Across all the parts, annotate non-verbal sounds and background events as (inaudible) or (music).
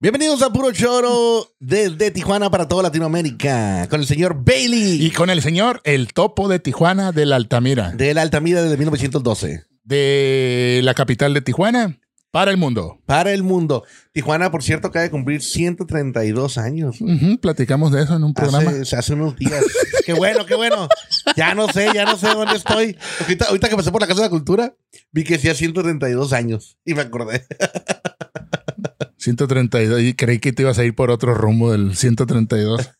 Bienvenidos a Puro Choro desde Tijuana para toda Latinoamérica con el señor Bailey Y con el señor, el topo de Tijuana de la Altamira, de la Altamira desde 1912 de la capital de Tijuana para el mundo. para el mundo. Tijuana, por cierto, acaba de cumplir 132 años. Ujú, platicamos de eso en un programa. Hace, hace unos días. (laughs) qué bueno, qué bueno. Ya no sé, ya no sé dónde estoy. Ahorita, ahorita que pasé por la Casa de la Cultura, vi que hacía 132 años y me acordé. (laughs) 132. Y creí que te ibas a ir por otro rumbo del 132.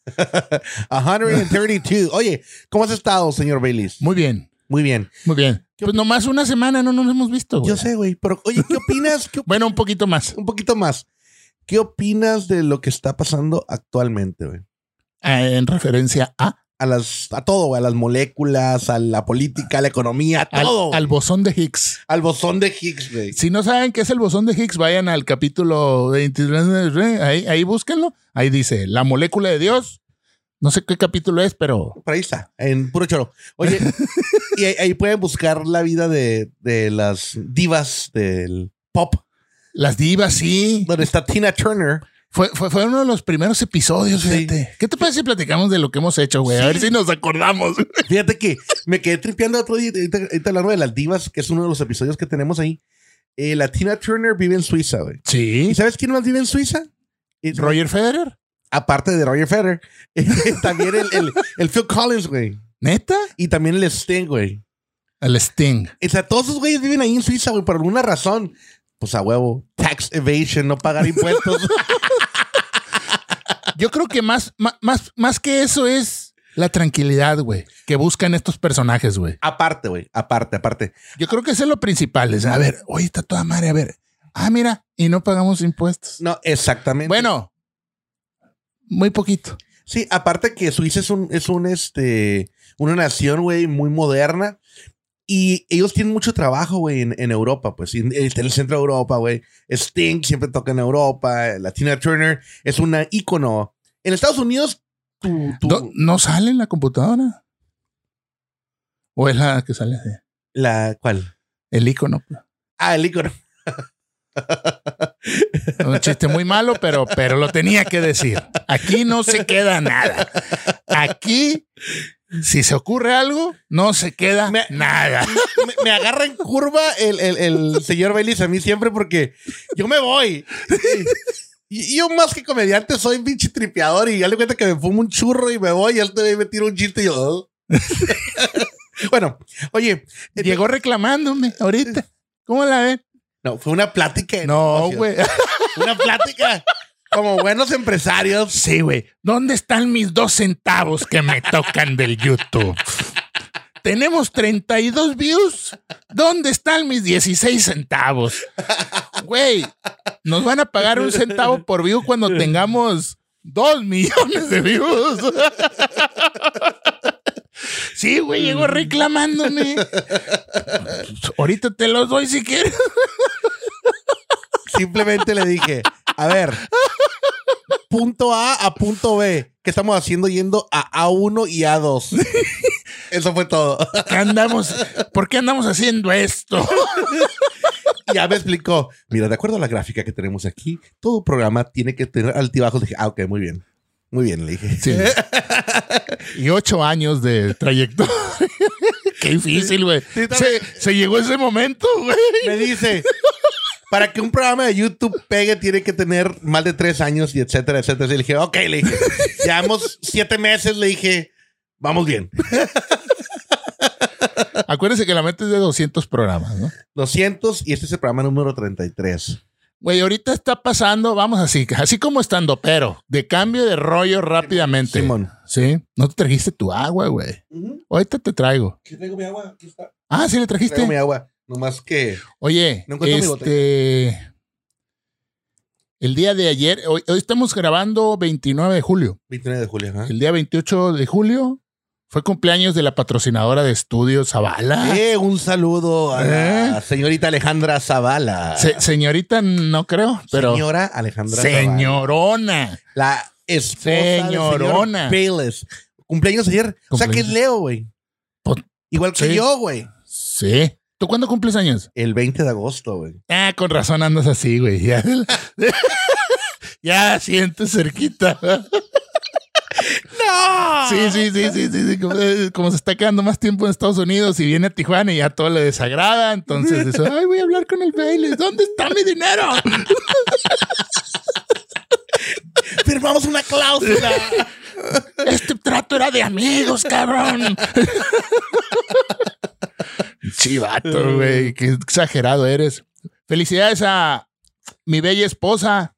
132. (laughs) Oye, ¿cómo has estado, señor Bailey? Muy bien, Muy bien. muy bien. Pues nomás una semana no nos hemos visto. güey. Yo sé, güey, pero oye, ¿qué opinas? ¿Qué (laughs) op- Bueno, un poquito más. un poquito más. ¿Qué opinas de lo que está pasando actualmente, güey? Ah, en referencia a A las, a todo, a las moléculas, a la política, a la economía, a al, todo. al bosón de Higgs. Al bosón de Higgs, güey. Si no saben qué es el bosón de Higgs, vayan al capítulo 23. Ahí, ahí búsquenlo. Ahí dice la molécula de Dios. No sé qué capítulo es, pero Por ahí está, en puro choro. Oye, (laughs) y ahí, ahí pueden buscar la vida de, de las divas del pop, las divas sí. donde está Tina Turner. Fue, fue, fue uno de los primeros episodios, Sí. fíjate. ¿Qué te parece si platicamos de lo que hemos hecho, güey? A ver si nos acordamos. (laughs) Fíjate que me quedé tripeando otro día, ahorita, ahorita hablando de las divas, que es uno de los episodios que tenemos ahí. Eh, la Tina Turner vive en Suiza, güey. Sí. ¿Y sabes quién más vive en Suiza? Y- Roger Federer. Aparte de Roger Federer. (laughs) también el, el, el Phil Collins, güey. ¿Neta? Y también el Sting, güey. El Sting. O sea, todos esos güeyes viven ahí en Suiza, güey, por alguna razón. Pues a huevo. Tax evasion, no pagar impuestos. (laughs) Yo creo que más, más, más que eso es la tranquilidad, güey, que buscan estos personajes, güey. aparte, güey. Aparte, aparte. Yo creo que eso es lo principal. Es, a ver, oye, está toda madre, a ver. Ah, mira, y no pagamos impuestos. No, exactamente. Bueno, muy poquito. Sí, aparte que Suiza es un, es un, este, una nación, güey, muy moderna. Y ellos tienen mucho trabajo, güey, en, en Europa, pues. En, está en el centro de Europa, güey. Sting siempre toca en Europa. La Tina Turner es una ícono. En Estados Unidos, tu- ¿No, no sale en la computadora? ¿O es la que sale así? la, ¿cuál? El icono. Ah, el ícono. (laughs) Un chiste muy malo, pero, pero lo tenía que decir. Aquí no se queda nada. Aquí, si se ocurre algo, no se queda Me- nada. (laughs) me, me agarra en curva el, el, el señor Baylis a mí siempre porque yo me voy. Y, y yo más que comediante soy un pinche tripeador y ya le cuenta que me fumo un churro y me voy y él te me tira un chiste y yo... "Oh". (laughs) bueno, oye, Llegó reclamándome ahorita. ¿Cómo la ven? no, fue una plática. No, güey. Una plática como buenos empresarios. Sí, güey. ¿Dónde están mis dos centavos que me tocan del YouTube? Tenemos 32 views. ¿Dónde están mis 16 centavos? Güey, nos van a pagar un centavo por view cuando tengamos dos millones de views. Sí, güey, llegó reclamándome. Ahorita te los doy si quieres. Simplemente le dije, a ver, punto A a punto B. ¿Qué estamos haciendo yendo a A1 y A2? (laughs) Eso fue todo. ¿Qué andamos? ¿Por qué andamos haciendo esto? (laughs) Ya me explicó, mira, de acuerdo a la gráfica que tenemos aquí, todo programa tiene que tener altibajos. Dije, ah, ok, muy bien. Muy bien, le dije. Sí. (laughs) Y ocho años de trayectoria. Qué difícil, güey. Sí, se, se llegó ese momento, güey. Me dice, para que un programa de YouTube pegue, tiene que tener más de tres años y etcétera, etcétera. Y le dije, ok, le dije, llevamos siete meses, le dije, vamos bien. Acuérdense que la meta es de 200 programas, ¿no? 200 y este es el programa número 33. Güey, ahorita está pasando, vamos así, así como estando, pero de cambio de rollo rápidamente. Simón. Sí. No te trajiste tu agua, güey. Ahorita te traigo. Aquí traigo mi agua, aquí está. Ah, sí le trajiste. Traigo mi agua. Nomás que Oye, No encuentro mi este. El día de ayer, hoy, hoy estamos grabando 29 de julio. 29 de julio. ¿ah? El día 28 de julio fue cumpleaños de la patrocinadora de estudios Zavala. Eh, un saludo a la ¿Eh? señorita Alejandra Zavala. Se- señorita, no creo, pero. Señora Alejandra Zavala. señorona. La esposa Señorona. del señor. Cumpleaños ayer. O sea que es Cumpleaños. Leo, güey. Pues, Igual que sí. yo, güey. Sí. ¿Tú cuándo cumples años? El 20 de agosto, güey. Ah, con razón andas así, güey. Ya, (laughs) Ya siente cerquita. ¡No! Sí, sí, sí, sí, sí, sí, Como, eh, como se está quedando más tiempo en Estados Unidos y viene a Tijuana y ya todo le desagrada, entonces dice, ay, voy a hablar con el Bailey. ¿Dónde está mi dinero? Firmamos una cláusula. (laughs) Este trato era de amigos, cabrón. Sí, vato, güey. Qué exagerado eres. Felicidades a mi bella esposa.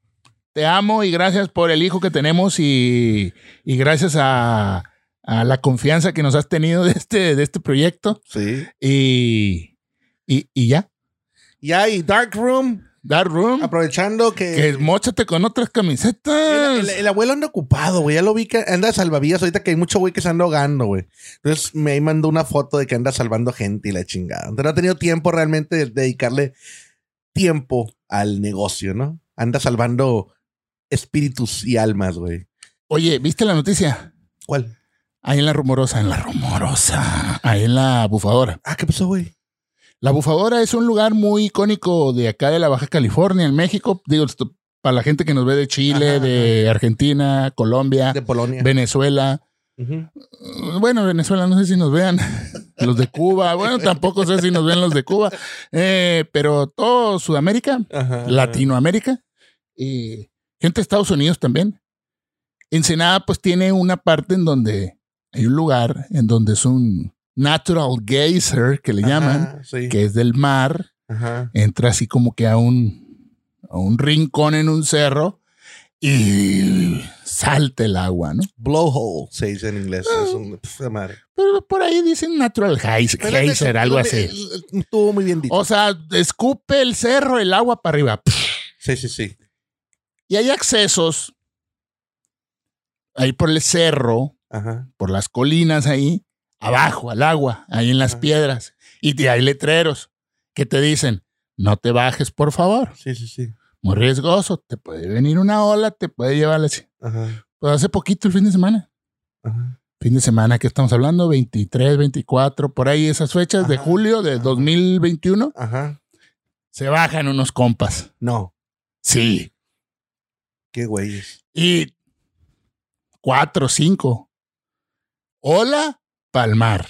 Te amo y gracias por el hijo que tenemos y, y gracias a, a la confianza que nos has tenido de este, de este proyecto. Sí. Y, y, y ya. Y hay Dark Room, Dark Room. aprovechando que. Que mochate con otras camisetas. el- el abuelo anda ocupado, güey. Ya lo vi que anda salvavidas ahorita que hay mucho güey que se anda ahogando, güey. Entonces me mandó una foto de que anda salvando gente y la chingada. Entonces no ha tenido tiempo realmente de dedicarle tiempo al negocio, ¿no? Anda salvando espíritus y almas, güey. Oye, ¿viste la noticia? ¿Cuál? Ahí en la rumorosa, en la rumorosa, ahí en la bufadora. Ah, ¿qué pasó, güey? La bufadora es un lugar muy icónico de acá de la Baja California, en México. Digo, esto para la gente que nos ve de Chile, Ajá, de Argentina, Colombia, De Polonia. Venezuela. Uh, Bueno, Venezuela, no sé si nos vean. (laughs) Los de Cuba, bueno, tampoco sé si nos ven los de Cuba. Eh, pero todo Sudamérica, Ajá. Latinoamérica y gente de Estados Unidos también. Ensenada, pues tiene una parte en donde hay un lugar en donde es un natural geyser que le llaman, sí. que es del mar. Ajá. Entra así como que a un, a un rincón en un cerro y salta el agua, ¿no? Blowhole, se dice en inglés. Es un, pf, madre. Pero por ahí dicen natural geys- Pero geyser, algo así. Estuvo muy bien dicho. O sea, escupe el cerro el agua para arriba. Sí, sí, sí. Y hay accesos ahí por el cerro, Ajá. por las colinas ahí, abajo, al agua, ahí en las Ajá. piedras. Y te- hay letreros que te dicen, no te bajes, por favor. Sí, sí, sí. Muy riesgoso, te puede venir una ola, te puede llevar así. Ajá. Pues hace poquito, el fin de semana. Ajá. Fin de semana que estamos hablando, 23, 24, por ahí esas fechas de julio de Ajá. 2021, Ajá. se bajan unos compas. No. Sí. Qué güeyes. Y cuatro, cinco. Hola, palmar.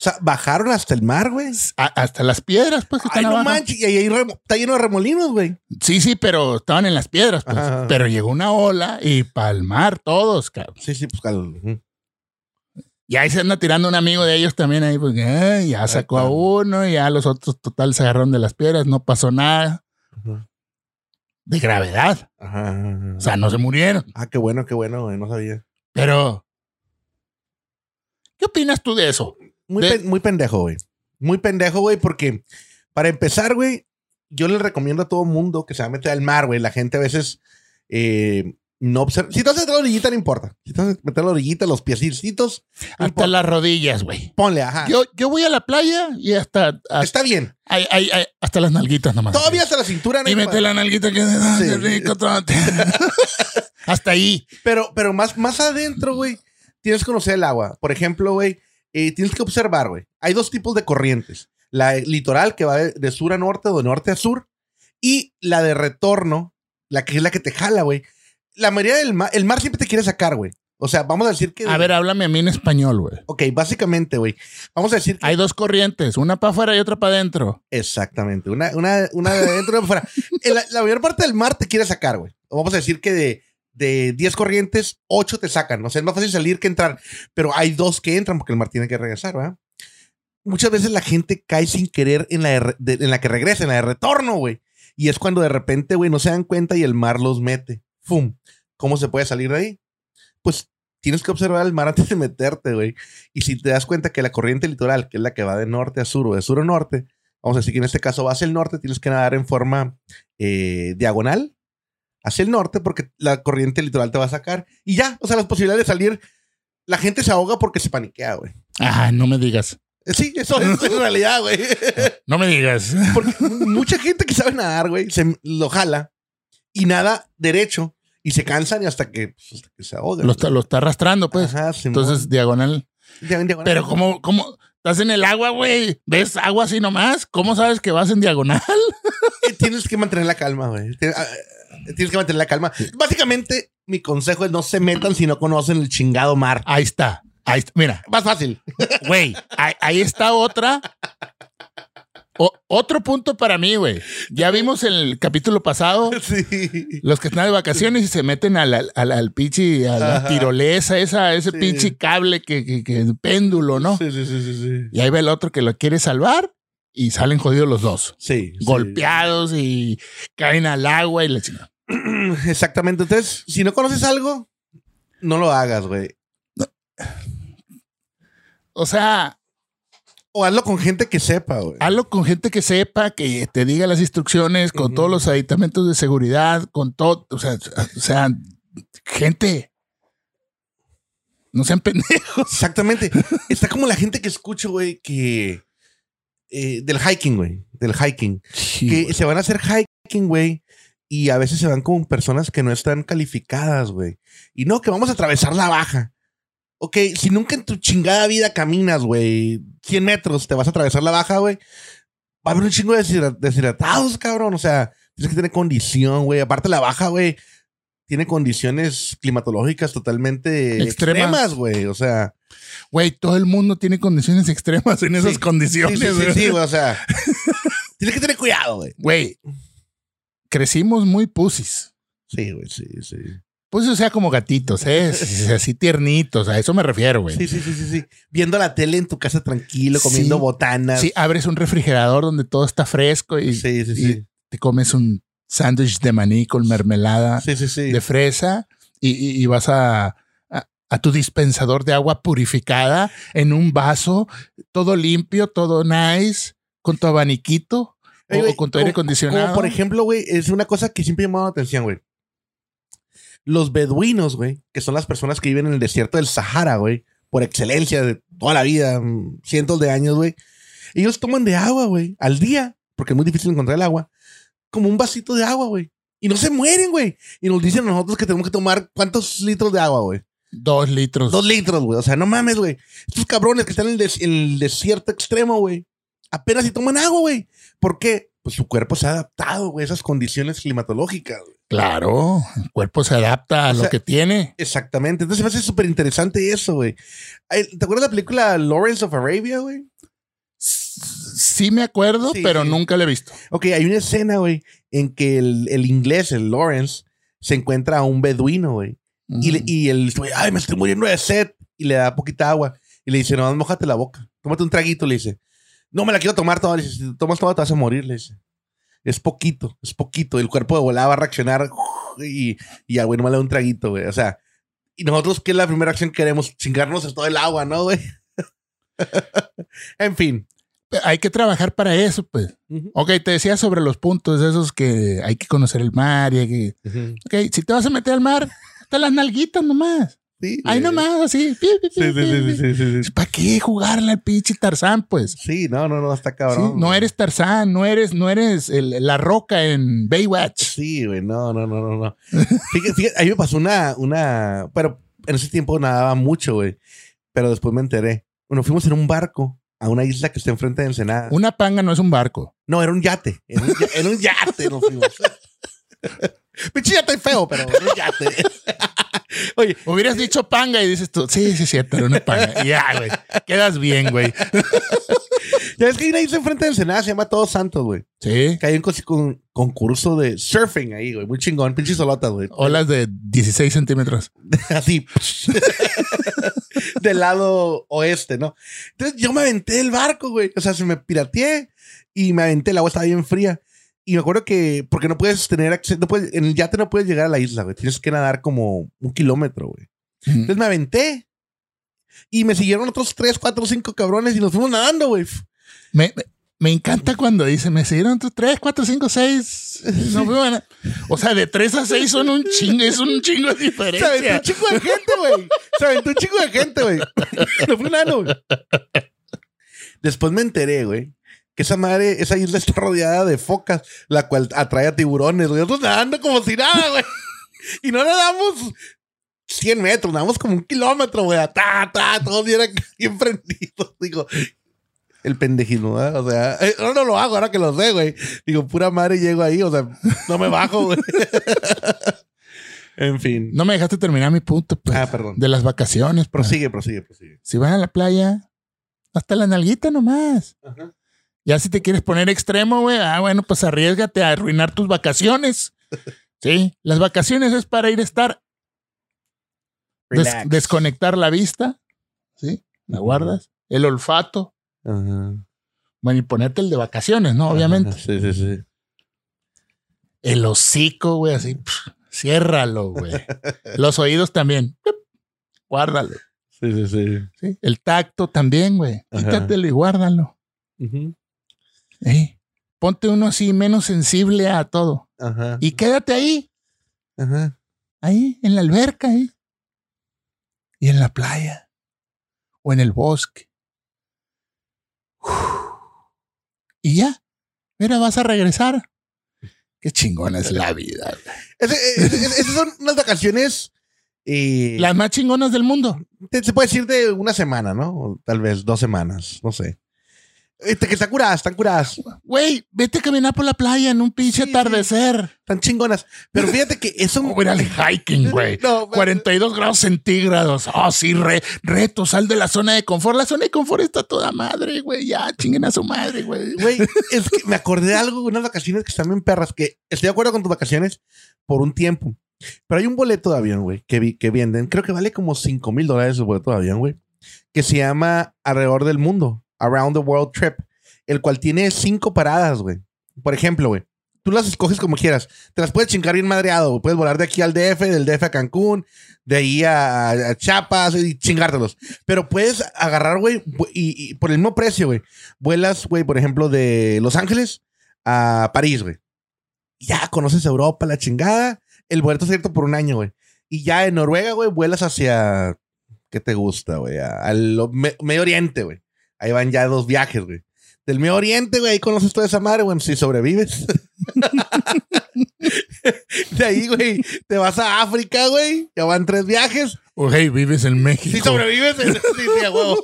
O sea, bajaron hasta el mar, güey. hasta las piedras, pues, que Ay, están no abajo. manches. Y ahí hay está lleno de remolinos, güey. Sí, sí, pero estaban en las piedras, pues. Ajá. Pero llegó una ola y palmar todos, cabrón. Sí, sí, pues. ujú. Y ahí se anda tirando un amigo de ellos también ahí, pues, ay, ya sacó a uno, y ya los otros total se agarraron de las piedras, no pasó nada de gravedad. Ajá. O sea, no se murieron. ah, qué bueno, qué bueno, güey. No sabía. Pero, ¿qué opinas tú de eso? Muy, De- pen- muy pendejo, güey. Muy pendejo, güey, porque para empezar, güey, yo le recomiendo a todo mundo que se va a meter al mar, güey. La gente a veces eh, no observa. Si te vas a meter a la orillita, no importa. Si te vas a meter a la orillita, los piecitos, Hasta las rodillas, güey. ponle, ajá. Yo, yo voy a la playa y hasta, hasta, Está bien. ay, ay, ay, hasta las nalguitas nomás. Todavía hasta la cintura, no Y hay mete la nalguita que ay, Sí. qué rico, tómate. (laughs) (laughs) Hasta ahí. Pero, pero más, más adentro, güey, tienes que conocer el agua. Por ejemplo, güey, eh, tienes que observar, güey. Hay dos tipos de corrientes. La litoral, que va de, de sur a norte o de norte a sur, y la de retorno, la que es la que te jala, güey. La mayoría del mar, el mar siempre te quiere sacar, güey. O sea, vamos a decir que... A ver, háblame a mí en español, güey. Ok, básicamente, güey. Vamos a decir que... Hay dos corrientes, una para afuera y otra para adentro. Exactamente. Una, una, una de adentro y una de afuera. (laughs) La, la mayor parte del mar te quiere sacar, güey. Vamos a decir que de, de 10 corrientes, 8 te sacan. O sea, es más fácil salir que entrar. Pero hay dos que entran porque el mar tiene que regresar, ¿verdad? Muchas veces la gente cae sin querer en la, en la que regresa, en la de retorno, güey. Y es cuando de repente, güey, no se dan cuenta y el mar los mete. ¡Fum! ¿Cómo se puede salir de ahí? Pues tienes que observar el mar (laughs) antes de meterte, güey. Y si te das cuenta que la corriente litoral, que es la que va de norte a sur o de sur a norte, vamos a decir que en este caso va hacia el norte, tienes que nadar en forma eh, diagonal hacia el norte porque la corriente litoral te va a sacar. Y ya, o sea, las posibilidades de salir, la gente se ahoga porque se paniquea, güey. Ajá, no me digas. Eh, Sí, eso es en realidad, güey. (laughs) No me digas. Porque mucha gente que sabe nadar, güey, se lo jala y nada derecho y se cansan y hasta que, pues, hasta que se ahogan. Lo está, lo está arrastrando, pues. Ajá. Entonces, diagonal. Pero, ¿cómo, cómo? Estás en el agua, güey. ¿Ves agua así nomás? ¿Cómo sabes que vas en diagonal? (laughs) Tienes que mantener la calma, güey. Ah, Tienes que mantener la calma. Básicamente, mi consejo es no se metan si no conocen el chingado mar. Ahí está. Ahí está. Mira, Más fácil. güey, ahí, ahí está otra. O- otro punto para mí, güey. Ya (laughs) vimos el capítulo pasado (laughs) Sí. los que están de vacaciones y se meten al, al, al, al pinche, a la Ajá. tirolesa, esa, ese Sí. pinche cable que, que, que péndulo, ¿no? Sí, sí, sí, sí, sí. Y ahí va el otro que lo quiere salvar y salen jodidos los dos. Sí. Golpeados y caen al agua y le chingada. (clears throat) Exactamente. Entonces, si no conoces algo, no lo hagas, güey. O sea, O hazlo con gente que sepa, güey. hazlo con gente que sepa, que te diga las instrucciones, con todos los aditamentos de seguridad, con todo, o sea, o sea, gente. No sean pendejos. Exactamente. Está como la gente que escucho, güey, que. eh, del hiking, güey. Del hiking. que se van a hacer hiking, güey. Y a veces se van con personas que no están calificadas, güey. Y no, que vamos a atravesar la baja. Ok, si nunca en tu chingada vida caminas, güey, 100 metros, te vas a atravesar la baja, güey. Va a haber un chingo de deshidra- deshidratados, cabrón. O sea, tienes que tener condición, güey. Aparte, la baja, güey, tiene condiciones climatológicas totalmente Extremas. güey. O sea, Güey, todo el mundo tiene condiciones extremas en esas Sí. condiciones. sí, sí, sí, güey. sí, güey, o sea, (laughs) tienes que tener cuidado, güey. Güey, crecimos muy pusis. Sí, güey, sí, sí. Pues o sea, como gatitos, ¿eh? (laughs) Sí, Así tiernitos, a eso me refiero, güey. Sí, sí, sí, sí, sí. Viendo la tele en tu casa tranquilo, comiendo Sí. botanas. Sí, abres un refrigerador donde todo está fresco y, sí, sí. y Sí, te comes un sándwich de maní con mermelada de fresa y, y- y vas a, a, a tu dispensador de agua purificada en un vaso, todo limpio, todo nice, con tu abaniquito Ey, o, con tu aire acondicionado. Como por ejemplo, güey, es una cosa que siempre ha llamado la atención, güey. Los beduinos, güey, que son las personas que viven en el desierto del Sahara, güey, por excelencia de toda la vida, mm, cientos de años, güey. Ellos toman de agua, güey, al día, porque es muy difícil encontrar el agua, como un vasito de agua, güey. Y no se mueren, güey. Y nos dicen a nosotros que tenemos que tomar cuántos litros de agua, güey. Dos litros. Dos litros, güey. O sea, no mames, güey. Estos cabrones que están en el, des- en el desierto extremo, güey. Apenas si toman agua, güey. ¿Por qué? Pues su cuerpo se ha adaptado, güey, a esas condiciones climatológicas, güey. Claro, el cuerpo se adapta a O lo que tiene. Exactamente. Entonces me hace súper interesante eso, güey. ¿Te acuerdas de la película Lawrence of Arabia, güey? Sí me acuerdo, Sí, pero sí. nunca lo he visto. Ok, hay una escena, güey, en que el, el inglés, el Lawrence, se encuentra a un beduino, güey. Y, le- y el güey, ay, me estoy muriendo de sed. Y le da poquita agua. Y le dice, no, mojate la boca. Tómate un traguito, le dice. No me la quiero tomar toda. Le dice, si tomas toda te vas a morir, le dice. Es poquito, es poquito. El cuerpo de volada va a reaccionar y, y ya, güey, nomás le da un traguito, güey. O sea, y nosotros, ¿qué es la primera acción que queremos? Chingarnos en todo el agua, ¿no, güey? (laughs) en fin. Hay que trabajar para eso, pues. Ujú. Ok, te decía sobre los puntos esos que hay que conocer el mar y hay que... Ok, si te vas a meter al mar, te las nalguitas nomás. Sí, Ahí nomás, así. Sí, sí, sí, sí, sí, sí. ¿Para qué jugarle al pinche Tarzán, pues? Sí, no, no, no, está Sí, cabrón. no eres Tarzán, no eres, no eres el- la roca en Baywatch. Sí, güey, no, no, no, no, no. Fíjate, fíjate, a mí me pasó una, una, pero en ese tiempo nadaba mucho, güey. Pero después me enteré. Bueno, fuimos en un barco a una isla que está enfrente de Ensenada. Una panga no es un barco. No, era un yate. Era un, era un yate, nos fuimos. (laughs) Pinche yate feo, pero (laughs) yate. (laughs) Oye, Hubieras dicho panga y dices tú, sí, sí, es cierto, era una panga. Ya, güey. Quedas bien, güey. ya ves que isla enfrente de Ensenada, se llama Todos Santos, güey. Sí. Que hay un con- concurso de surfing ahí, güey. Muy chingón, pinches solotas, güey. Olas de 16 centímetros. así del lado oeste, ¿no? Entonces yo me aventé del barco, güey. O sea, se me pirateé y me aventé. El agua estaba bien fría. Y me acuerdo que, porque no puedes tener acceso, no puedes- en el yate no puedes llegar a la isla, güey. Tienes que nadar como un kilómetro, güey. Entonces me aventé. Y me siguieron otros tres, cuatro, cinco cabrones y nos fuimos nadando, güey. Me, me- me encanta cuando dice, me siguieron otros 3, 4, 5, 6. No, fue buena. o sea, de 3 a 6 son un chingo, es un chingo de Se aventó diferencia. un chingo de gente, güey. Se aventó un chingo de gente, güey. No fue nano, güey. Después me enteré, güey, que esa madre, esa isla está rodeada de focas, la cual atrae a tiburones, güey. Nosotros nadando como si nada, güey. (laughs) Y no nadamos 100 metros, nadamos como un kilómetro, güey. Ta, ta, todos bien, bien prendidos. Digo, el pendejismo, ¿verdad? O sea, eh, no, no lo hago ahora que lo sé, güey. Digo, pura madre llego ahí, o sea, no me bajo, güey. (laughs) en fin. No me dejaste terminar mi punto, pues. Ah, perdón. De las vacaciones. pues. Prosigue, prosigue, prosigue. Si van a la playa, hasta la nalguita nomás. Ajá. Ya si te quieres poner extremo, güey, ah, bueno, pues arriesgate a arruinar tus vacaciones. (laughs) Sí, las vacaciones es para ir a estar, des- desconectar la vista, ¿sí? La guardas, el olfato, Ajá. bueno, y ponerte el de vacaciones, ¿no? Obviamente. Sí, sí, sí. El hocico, güey, así, ciérralo, güey. (laughs) Los oídos también, guárdalo. Sí, sí, sí. ¿sí? El tacto también, güey. Quítatelo y guárdalo. Ujú. ¿Eh? Ponte uno así menos sensible a todo. Ajá. Y quédate ahí, Ajá. ahí, en la alberca, ahí. Y en la playa. O en el bosque. Uf. (sighs) Y ya. Mira, vas a regresar. Qué chingona es la vida. esas son unas vacaciones. eh, Las más chingonas del mundo. se puede decir de una semana, ¿no? O tal vez dos semanas, no sé. Este, que están curadas, están curadas, Güey, vete a caminar por la playa en un pinche Sí, atardecer. están chingonas. Pero fíjate que eso. (laughs) O ir al hiking, güey. (laughs) No, 42 grados centígrados. Oh, sí, re- reto, sal de la zona de confort. La zona de confort está toda madre, güey. Ya, chinguen a su madre, güey. Güey, es que me acordé de algo, unas vacaciones que están bien perras, que estoy de acuerdo con tus vacaciones por un tiempo. Pero hay un boleto de avión, güey, que, vi, que venden. Creo que vale como 5 mil dólares el boleto de avión, güey. Que se llama Alrededor del Mundo, Around the World Trip. El cual tiene cinco paradas, güey. Por ejemplo, güey. Tú las escoges como quieras. Te las puedes chingar bien madreado. güey. Puedes volar de aquí al DF, del DF a Cancún, de ahí a, a Chiapas y chingártelos. Pero puedes agarrar, güey, y, y por el mismo precio, güey. Vuelas, güey, por ejemplo, de Los Ángeles a París, güey. Ya conoces Europa, la chingada. El boleto es cierto por un año, güey. Y ya en Noruega, güey, vuelas hacia. ¿Qué te gusta, güey? Al Me- Medio Oriente, güey. Ahí van ya dos viajes, güey. Del Medio Oriente, güey, ahí conoces toda esa madre, güey, si sobrevives. (laughs) de ahí, güey, te vas a África, güey. Ya van tres viajes. Oh, hey, vives en México. Si sobrevives, sí, sí, a huevo.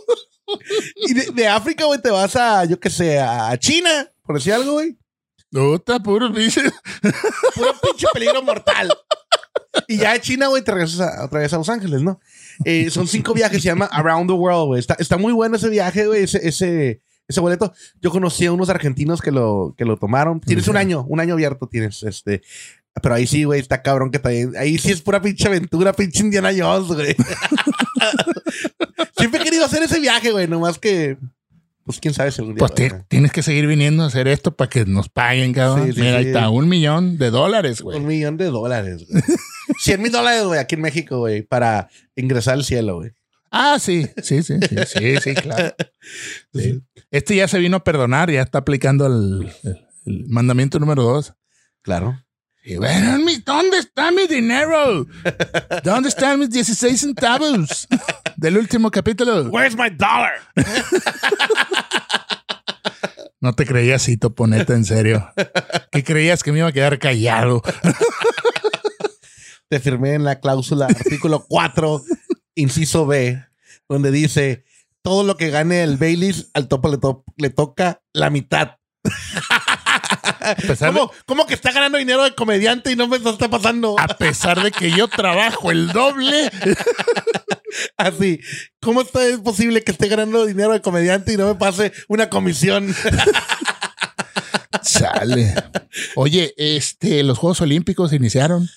Y de, de África, güey, te vas a, yo qué sé, a China, por decir algo, güey. No, está puro pinche. Puro pinche peligro mortal. Y ya de China, güey, te regresas a- otra vez a Los Ángeles, ¿no? Eh, son cinco viajes, se llama Around the World, güey. Está, está muy bueno ese viaje, güey, ese, ese, ese boleto. Yo conocí a unos argentinos que lo, que lo tomaron. Tienes un año, un año abierto tienes, este. Pero ahí sí, güey, está cabrón que también. Ahí sí es pura pinche aventura, pinche Indiana Jones, güey. (laughs) Siempre he querido hacer ese viaje, güey, nomás que. Pues quién sabe si algún día Pues tienes que seguir viniendo a hacer esto para que nos paguen, cabrón. Sí, sí, Mira, ahí está, un millón de dólares, güey. Un millón de dólares, güey. 100 mil dólares, güey, aquí en México, güey, para ingresar al cielo, güey. Ah, sí, sí, sí, sí, sí, sí, claro. (laughs) Sí. Este ya se vino a perdonar, ya está aplicando el, el- el mandamiento número dos. Claro. Y bueno, ¿dónde está mi dinero? ¿Dónde están mis 16 centavos (laughs) del último capítulo? Where's my dollar? (laughs) No te creías así, Toponeta, en serio. ¿Qué creías que me iba a quedar callado? Te firmé en la cláusula artículo (laughs) 4, inciso B, donde dice todo lo que gane el Baileys al topo le, to- le toca la mitad. De, ¿Cómo, cómo que está ganando dinero de comediante y no me está pasando a pesar de que yo trabajo el doble. (laughs) así? ¿Cómo está es posible que esté ganando dinero de comediante y no me pase una comisión? (laughs) Sale. Oye, este, los Juegos Olímpicos iniciaron.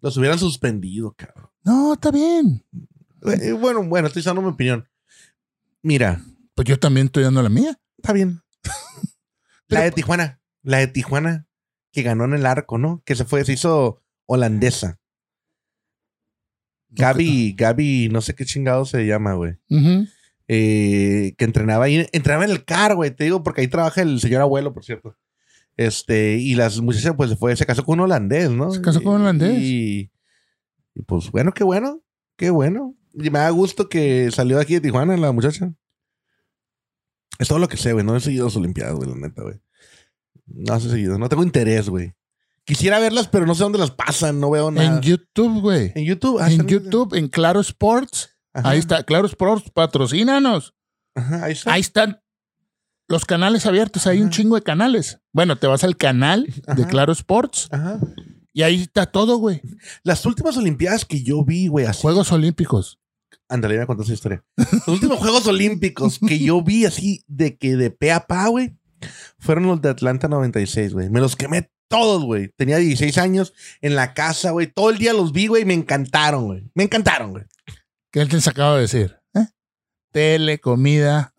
Los hubieran suspendido, cabrón. No, está bien. Eh, Bueno, bueno, estoy dando mi opinión. Mira, Pues yo también estoy dando la mía. está bien. (laughs) La de Tijuana, la de Tijuana, que ganó en el arco, ¿no? Que se fue, se hizo holandesa. Gaby, Gaby, no sé qué chingado se llama, güey. Ujú. Eh, que entrenaba ahí, entrenaba en el CAR, güey, te digo, porque ahí trabaja el señor abuelo, por cierto. Este, y las muchachas, pues se fue, se casó con un holandés, ¿no? Se casó con un holandés. Y, y, pues bueno, qué bueno, qué bueno. Y me da gusto que salió de aquí de Tijuana la muchacha. Es todo lo que sé, güey. No he seguido las Olimpiadas, güey, la neta, güey. No he seguido, no tengo interés, güey. Quisiera verlas, pero no sé dónde las pasan, no veo nada. En YouTube, güey. En YouTube. ah, En YouTube, en Claro Sports. Ajá. Ahí está, Claro Sports, patrocínanos. Ajá, ahí está. Ahí están los canales abiertos, hay un chingo de canales. Bueno, te vas al canal de. Claro Sports Ajá. y ahí está todo, güey. Las últimas Olimpiadas que yo vi, güey, así. Juegos Olímpicos. Ándale, me contó esa historia. Los últimos Juegos Olímpicos que yo vi así de que de pe a pa, güey, fueron los de Atlanta 96, güey. Me los quemé todos, güey. Tenía 16 años en la casa, güey. Todo el día los vi, güey. y Me encantaron, güey. Me encantaron, güey. ¿Qué te acabo de decir? ¿Eh? Tele, comida.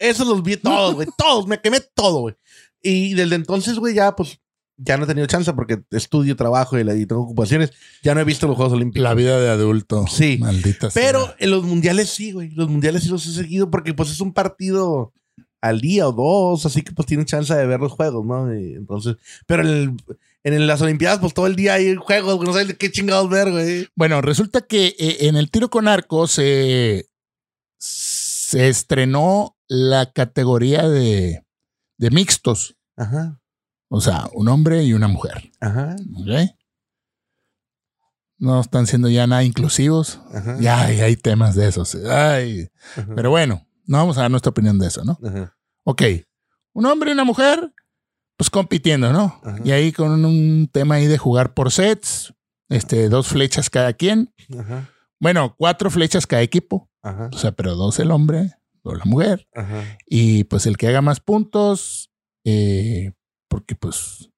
Esos los vi todos, güey. Todos. Me quemé todo, güey. Y desde entonces, güey, ya, pues, ya no he tenido chance porque estudio, trabajo y, la- y tengo ocupaciones. Ya no he visto los Juegos Olímpicos. La vida de adulto. Sí. Maldita sea. Pero en los mundiales sí, güey. Los mundiales sí los he seguido porque pues es un partido al día o dos, así que pues tienen chance de ver los juegos, ¿no? Y entonces, pero en, el- en las Olimpiadas pues todo el día hay juegos, güey, no sabes qué chingados ver, güey. Bueno, resulta que eh, en el tiro con arco se, se estrenó la categoría de, de mixtos. Ajá, O sea, un hombre y una mujer. ajá, ¿ok? No están siendo ya nada inclusivos. ajá. Ya hay, hay temas de esos. Ay. Pero bueno, no vamos a dar nuestra opinión de eso, ¿no? ajá, Ok, un hombre y una mujer, pues compitiendo, ¿no? Y ahí con un tema ahí de jugar por sets, este, dos flechas cada quien. ajá, Bueno, cuatro flechas cada equipo. ajá, O sea, pero dos el hombre, dos la mujer. ajá, Y pues el que haga más puntos, eh, porque pues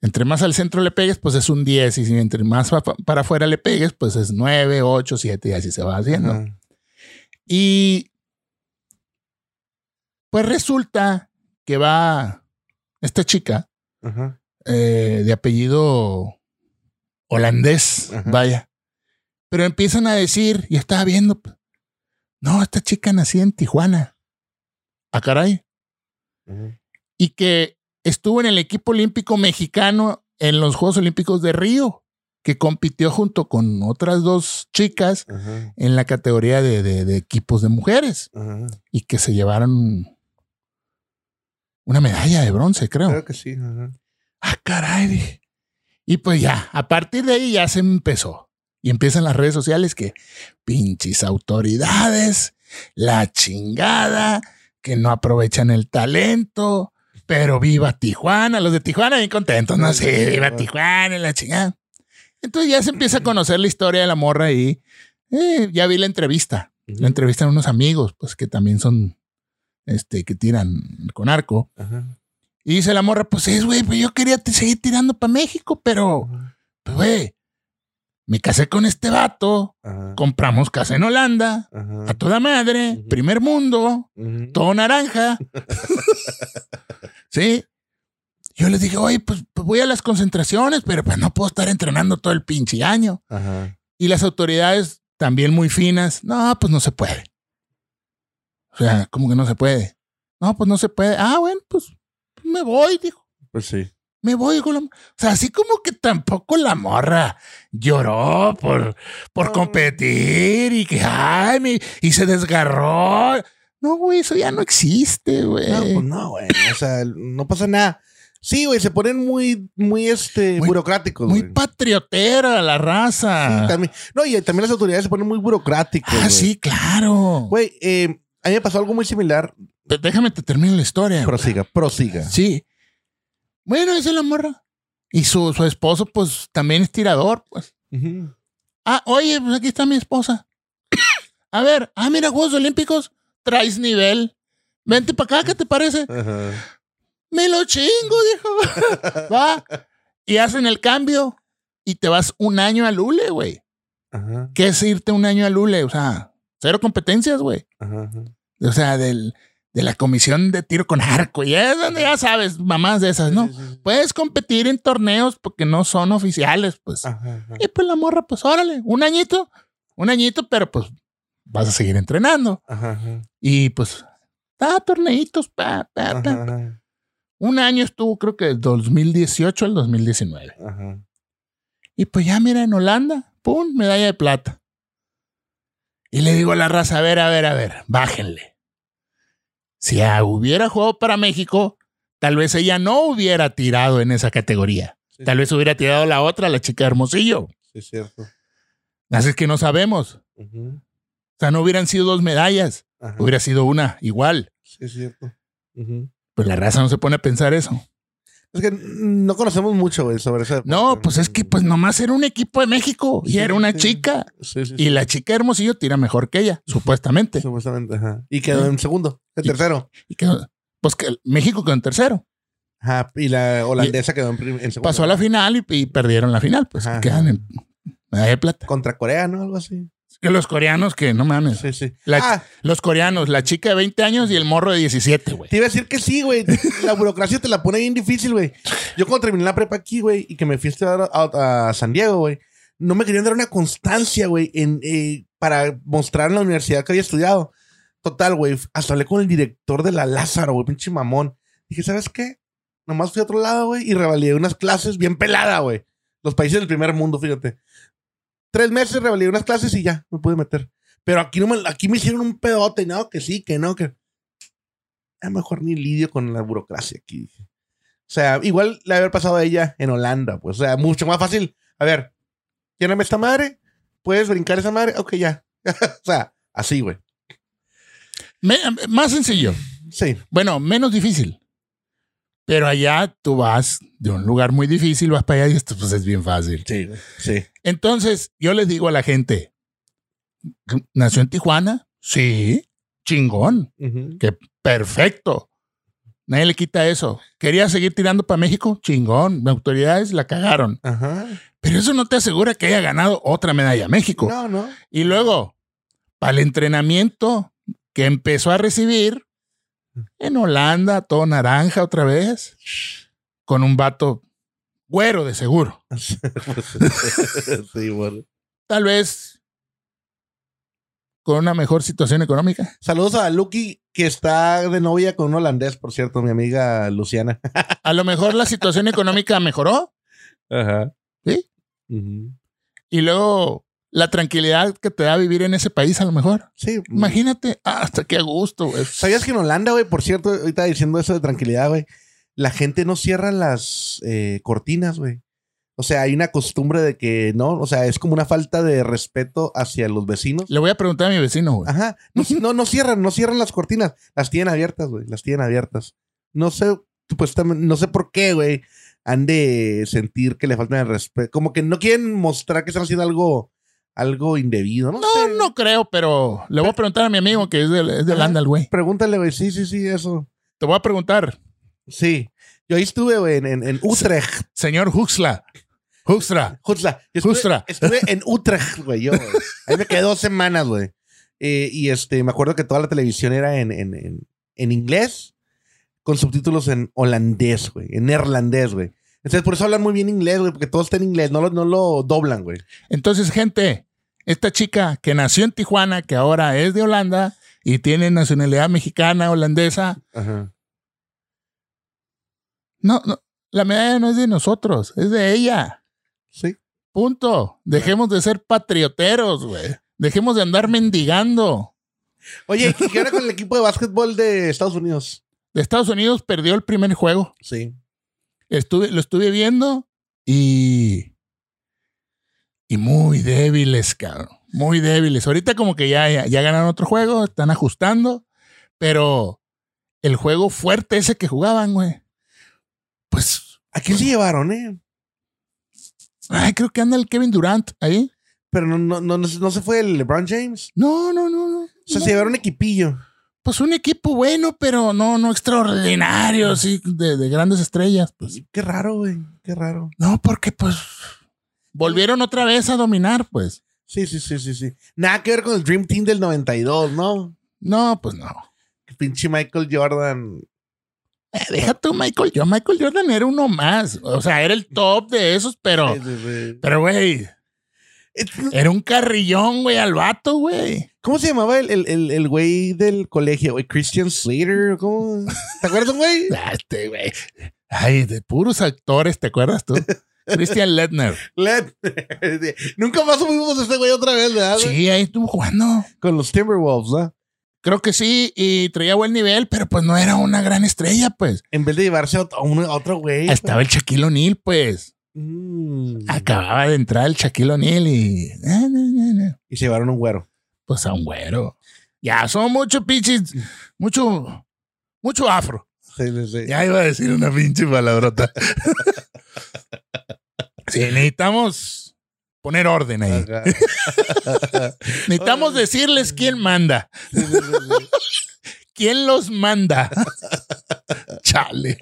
entre más al centro le pegues, pues es un 10. Y si entre más pa- para afuera le pegues, pues es 9, 8, 7 y así se va haciendo. ajá, Y pues resulta que va esta chica ajá, eh, de apellido holandés, vaya. Pero empiezan a decir, y estaba viendo, pues, no, esta chica nació en Tijuana. Ah, caray. Y que estuvo en el equipo olímpico mexicano en los Juegos Olímpicos de Río, que compitió junto con otras dos chicas en la categoría de, de- de equipos de mujeres y que se llevaron una medalla de bronce, creo. Creo que sí. Ah, caray. Y pues ya, a partir de ahí ya se empezó. Y empiezan las redes sociales que pinches autoridades, la chingada, que no aprovechan el talento, pero viva Tijuana, los de Tijuana bien contentos, no sé, viva Tijuana, la chingada. Entonces ya se empieza a conocer la historia de la morra y eh, ya vi la entrevista. La entrevistan unos amigos, pues que también son, este, que tiran con arco. Ajá, Y dice la morra, pues es, güey, pues yo quería seguir tirando para México, pero, pues, güey, me casé con este vato, ajá, compramos casa en Holanda, ajá. a toda madre, primer mundo, todo naranja. (laughs) sí. Yo les dije, oye, pues, pues voy a las concentraciones, pero pues no puedo estar entrenando todo el pinche año. Ajá. Y las autoridades también muy finas, no, pues no se puede. O sea, ¿cómo que no se puede? No, pues no se puede. Ah, bueno, pues me voy, dijo. Pues sí. Me voy con la... O sea, así como que tampoco la morra lloró por, por competir y que, ay, me- y se desgarró. No, güey, eso ya no existe, güey. No, pues no, güey. O sea, no pasa nada. Sí, güey, se ponen muy, muy, este, Muy- burocráticos. Muy güey. patriotera la raza. Sí, también. No, y también las autoridades se ponen muy burocráticos. ah, güey. sí, claro. Güey, eh, a mí me pasó algo muy similar. Déjame te termino la historia. güey. Prosiga, prosiga. Sí. Bueno, esa es la morra. Y su, su esposo, pues, también es tirador, pues. Ujú. Ah, oye, pues aquí está mi esposa. (coughs) A ver, ah, mira, Juegos Olímpicos, traes nivel. Vente para acá, ¿qué te parece? Me lo chingo, dijo. (laughs) Va. Y hacen el cambio y te vas un año a Lule, güey. ¿Qué es irte un año a Lule? O sea, cero competencias, güey. O sea, del, de la comisión de tiro con arco. Y es donde ya sabes, mamás de esas, ¿no? Sí, sí, sí. Puedes competir en torneos porque no son oficiales, pues. Ajá, ajá. Y pues la morra, pues órale, un añito, un añito, pero pues vas a seguir entrenando. Ajá. Y pues, ah, torneitos, pa, pa, pa. Un año estuvo, creo que del 2018 al 2019. Ajá. Y pues ya, mira, en Holanda, pum, medalla de plata. Y le digo a la raza, a ver, a ver, a ver, bájenle. Si hubiera jugado para México, tal vez ella no hubiera tirado en esa categoría. Sí, Tal vez hubiera tirado la otra, la chica de Hermosillo. Sí, es cierto. Así es que no sabemos. O sea, no hubieran sido dos medallas. Ajá. Hubiera sido una igual. Sí, es cierto. Ujú. Pero la raza no se pone a pensar eso. Es que no conocemos mucho, güey, sobre eso. No, pues es que pues nomás era un equipo de México y Sí, era una sí. chica. Sí, Y la chica Hermosillo tira mejor que ella, supuestamente. Supuestamente, ajá. Y quedó en segundo, en tercero. Y quedó- pues que México quedó en tercero. Ajá. Y la holandesa quedó en, en segundo. Pasó a la final y, y perdieron la final. Pues Ajá. quedan en medalla de plata. Contra Corea, ¿no? Algo así. Que los coreanos que no mames. Sí, sí. La- Ah, Los coreanos, la chica de 20 años y el morro de 17, güey. te iba a decir que sí, güey. La burocracia te la pone bien difícil, güey. Yo cuando terminé la prepa aquí, güey, y que me fui a estudiar a, a San Diego, güey, no me querían dar una constancia, güey, en, eh, para mostrar en la universidad que había estudiado. Total, güey. Hasta hablé con el director de la Lázaro, güey, pinche mamón. Dije, ¿sabes qué? Nomás fui a otro lado, güey, y revalidé unas clases bien pelada, güey. Los países del primer mundo, fíjate. Tres meses revalidé unas clases y ya, me pude meter. Pero aquí, no me, aquí me hicieron un pedote, no, que sí, que no, que... A lo mejor ni lidio con la burocracia aquí. O sea, igual le haber pasado a ella en Holanda, pues. O sea, mucho más fácil. A ver, lléname esta madre. ¿Puedes brincar esa madre? Ok, ya. (laughs) o sea, así, güey. Más sencillo. Sí. Bueno, menos difícil. Pero allá tú vas de un lugar muy difícil, vas para allá y esto pues es bien fácil. Sí. Sí. Entonces, yo les digo a la gente, ¿nació en Tijuana? Sí, chingón, Ujú. perfecto. Nadie le quita eso. ¿Quería seguir tirando para México? Chingón. Las autoridades la cagaron. Ajá. Pero eso no te asegura que haya ganado otra medalla a México. No, no. Y luego, para el entrenamiento que empezó a recibir en Holanda, todo naranja otra vez, con un vato güero de seguro. (laughs) sí, bueno. Tal vez con una mejor situación económica. Saludos a Lucky, que está de novia con un holandés, por cierto, mi amiga Luciana. (laughs) A lo mejor la situación económica mejoró Ajá. ¿Sí? y luego la tranquilidad que te da vivir en ese país a lo mejor. Sí. Imagínate, ah, hasta qué a gusto. güey. ¿Sabías que en Holanda, güey, por cierto, ahorita diciendo eso de tranquilidad, güey, la gente no cierra las eh, cortinas, güey? O sea, hay una costumbre de que no, o sea, es como una falta de respeto hacia los vecinos. Le voy a preguntar a mi vecino, güey. Ajá. No, (laughs) no, no cierran, no cierran las cortinas. Las tienen abiertas, güey. Las tienen abiertas. No sé, supuestamente, no sé por qué, güey. Han de sentir que le faltan el respeto. Como que no quieren mostrar que están haciendo algo, algo indebido, ¿no? No, sé. no creo, pero le voy a preguntar a mi amigo que es de, es de. Holanda, el güey. Pregúntale, güey. Sí, sí, sí, eso. Te voy a preguntar, Sí. Yo ahí estuve, güey, en, en, en Utrecht. señor Huxla. Huxla. Yo estuve, Justra. estuve en Utrecht, güey. Yo, güey. Ahí me quedé dos semanas, güey. Eh, y este, me acuerdo que toda la televisión era en, en, en, en inglés con subtítulos en holandés, güey. En neerlandés, güey. Entonces, por eso hablan muy bien inglés, güey, porque todo está en inglés. No lo, no lo doblan, güey. Entonces, gente, esta chica que nació en Tijuana, que ahora es de Holanda y tiene nacionalidad mexicana, holandesa, Ajá. no, no, la medalla no es de nosotros, es de ella. Sí. Punto. Dejemos de ser patrioteros, güey. Dejemos de andar mendigando. Oye, ¿y ¿qué era con el equipo de básquetbol de Estados Unidos? De Estados Unidos perdió el primer juego. Sí. Estuve, lo estuve viendo y. Y muy débiles, cabrón. Muy débiles. Ahorita, como que ya, ya, ya ganaron otro juego, están ajustando. Pero el juego fuerte ese que jugaban, güey. Pues. ¿A quién se llevaron, eh? Ay, creo que anda el Kevin Durant ahí. Pero no, no, no, no, no se fue el LeBron James. No, no, no, no. O sea, no. se llevaron un equipillo. Pues un equipo bueno, pero no, no extraordinario, así, de, de grandes estrellas. Pues Qué raro, güey. Qué raro. no, porque pues volvieron otra vez a dominar, pues. Sí, sí, sí, sí, sí. Nada que ver con el Dream Team del 92, ¿no? No, pues no. Pinche Michael Jordan. Eh, deja tú, Michael. Yo, Michael Jordan era uno más. O sea, era el top de esos, pero, Sí, sí, sí. pero, güey, era un carrillón, güey, al vato, güey. ¿Cómo se llamaba el, el, el, el güey del colegio, güey? Christian Slater, ¿cómo? ¿Te acuerdas, güey? (laughs) Ah, Este, güey. Ay, de puros actores, ¿te acuerdas tú? (laughs) Christian Ledner. Led. (laughs) Nunca más subimos a este güey otra vez, ¿verdad? güey? Sí, ahí estuvo jugando. Con los Timberwolves, ¿no? Creo que sí, y traía buen nivel, pero pues no era una gran estrella, pues. En vez de llevarse a otro, a un- a otro güey. Estaba el Shaquille O'Neal, pues. Mm. Acababa de entrar el Shaquille O'Neal y. eh, no, no. Y se llevaron un güero. Pues a un güero. Ya son mucho pinches, mucho, mucho afro. Sí, sí, sí. Ya iba a decir una pinche palabrota. (laughs) sí, necesitamos poner orden ahí. (laughs) Necesitamos decirles quién manda. (laughs) ¿Quién los manda? (laughs) Chale.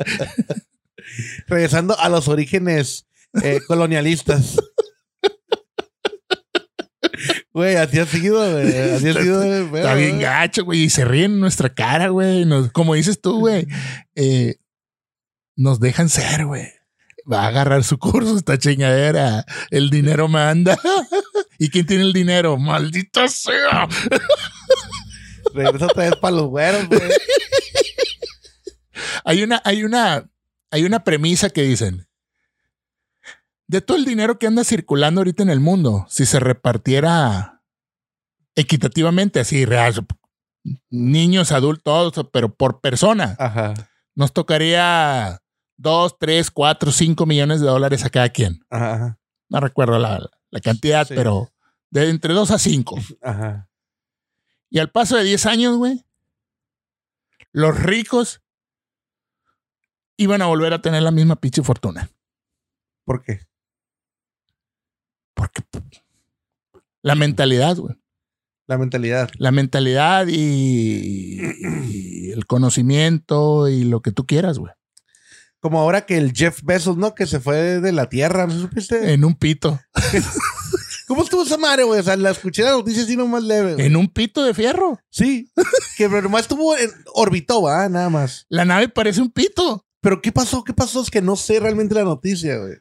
Regresando a los orígenes eh, colonialistas. Güey, así ha sido, güey. Así ha sido. güey, Está bien gacho, güey. Y se ríen en nuestra cara, güey. Nos- como dices tú, güey. eh, nos dejan ser, güey. Va a agarrar su curso esta chingadera. El dinero manda. (laughs) ¿Y quién tiene el dinero? ¡Maldita sea! (laughs) Regresa otra vez para los güeros, güey. (laughs) Hay una, hay una, hay una premisa que dicen. De todo el dinero que anda circulando ahorita en el mundo, si se repartiera equitativamente, así, real, niños, adultos, pero por persona, Ajá. nos tocaría dos, tres, cuatro, cinco millones de dólares a cada quien. Ajá. No recuerdo la, la cantidad, Sí. pero de entre dos a cinco. Ajá. Y al paso de 10 años, güey, los ricos iban a volver a tener la misma pinche fortuna. ¿Por qué? Porque la mentalidad, güey. La mentalidad. La mentalidad y, (clears throat) y el conocimiento y lo que tú quieras, güey. Como ahora que el Jeff Bezos, ¿no? Que se fue de la tierra, ¿no supiste? En un pito. (laughs) ¿Cómo estuvo esa madre, güey? O sea, la escuché la noticia así nomás leve. güey. En un pito de fierro. Sí. que nomás estuvo, en, orbitó, va, nada más. La nave parece un pito. Pero ¿qué pasó? ¿Qué pasó? Es que no sé realmente la noticia, güey.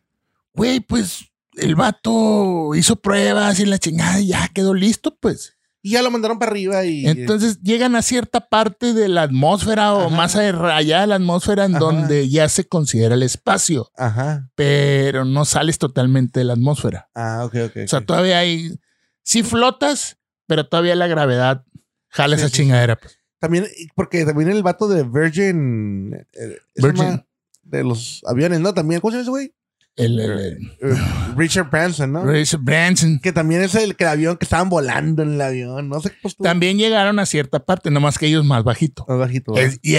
Güey, pues el vato hizo pruebas y la chingada y ya quedó listo, pues. Y ya lo mandaron para arriba y... Entonces llegan a cierta parte de la atmósfera o más allá de la atmósfera en Ajá. donde ya se considera el espacio, Ajá. pero no sales totalmente de la atmósfera. Ah, ok, ok. O sea, todavía hay, sí flotas, pero todavía la gravedad jala Sí, esa sí, chingadera. pues. También, porque también el vato de Virgin... eh, esa Virgin. De los aviones, ¿no? También, ¿cómo se llama ese güey? El, el- el- Eh, Richard Branson, ¿no? Richard Branson. Que también es el, que el avión que estaban volando en el avión. No sé qué También llegaron a cierta parte, nomás que ellos más bajito. más bajito. y,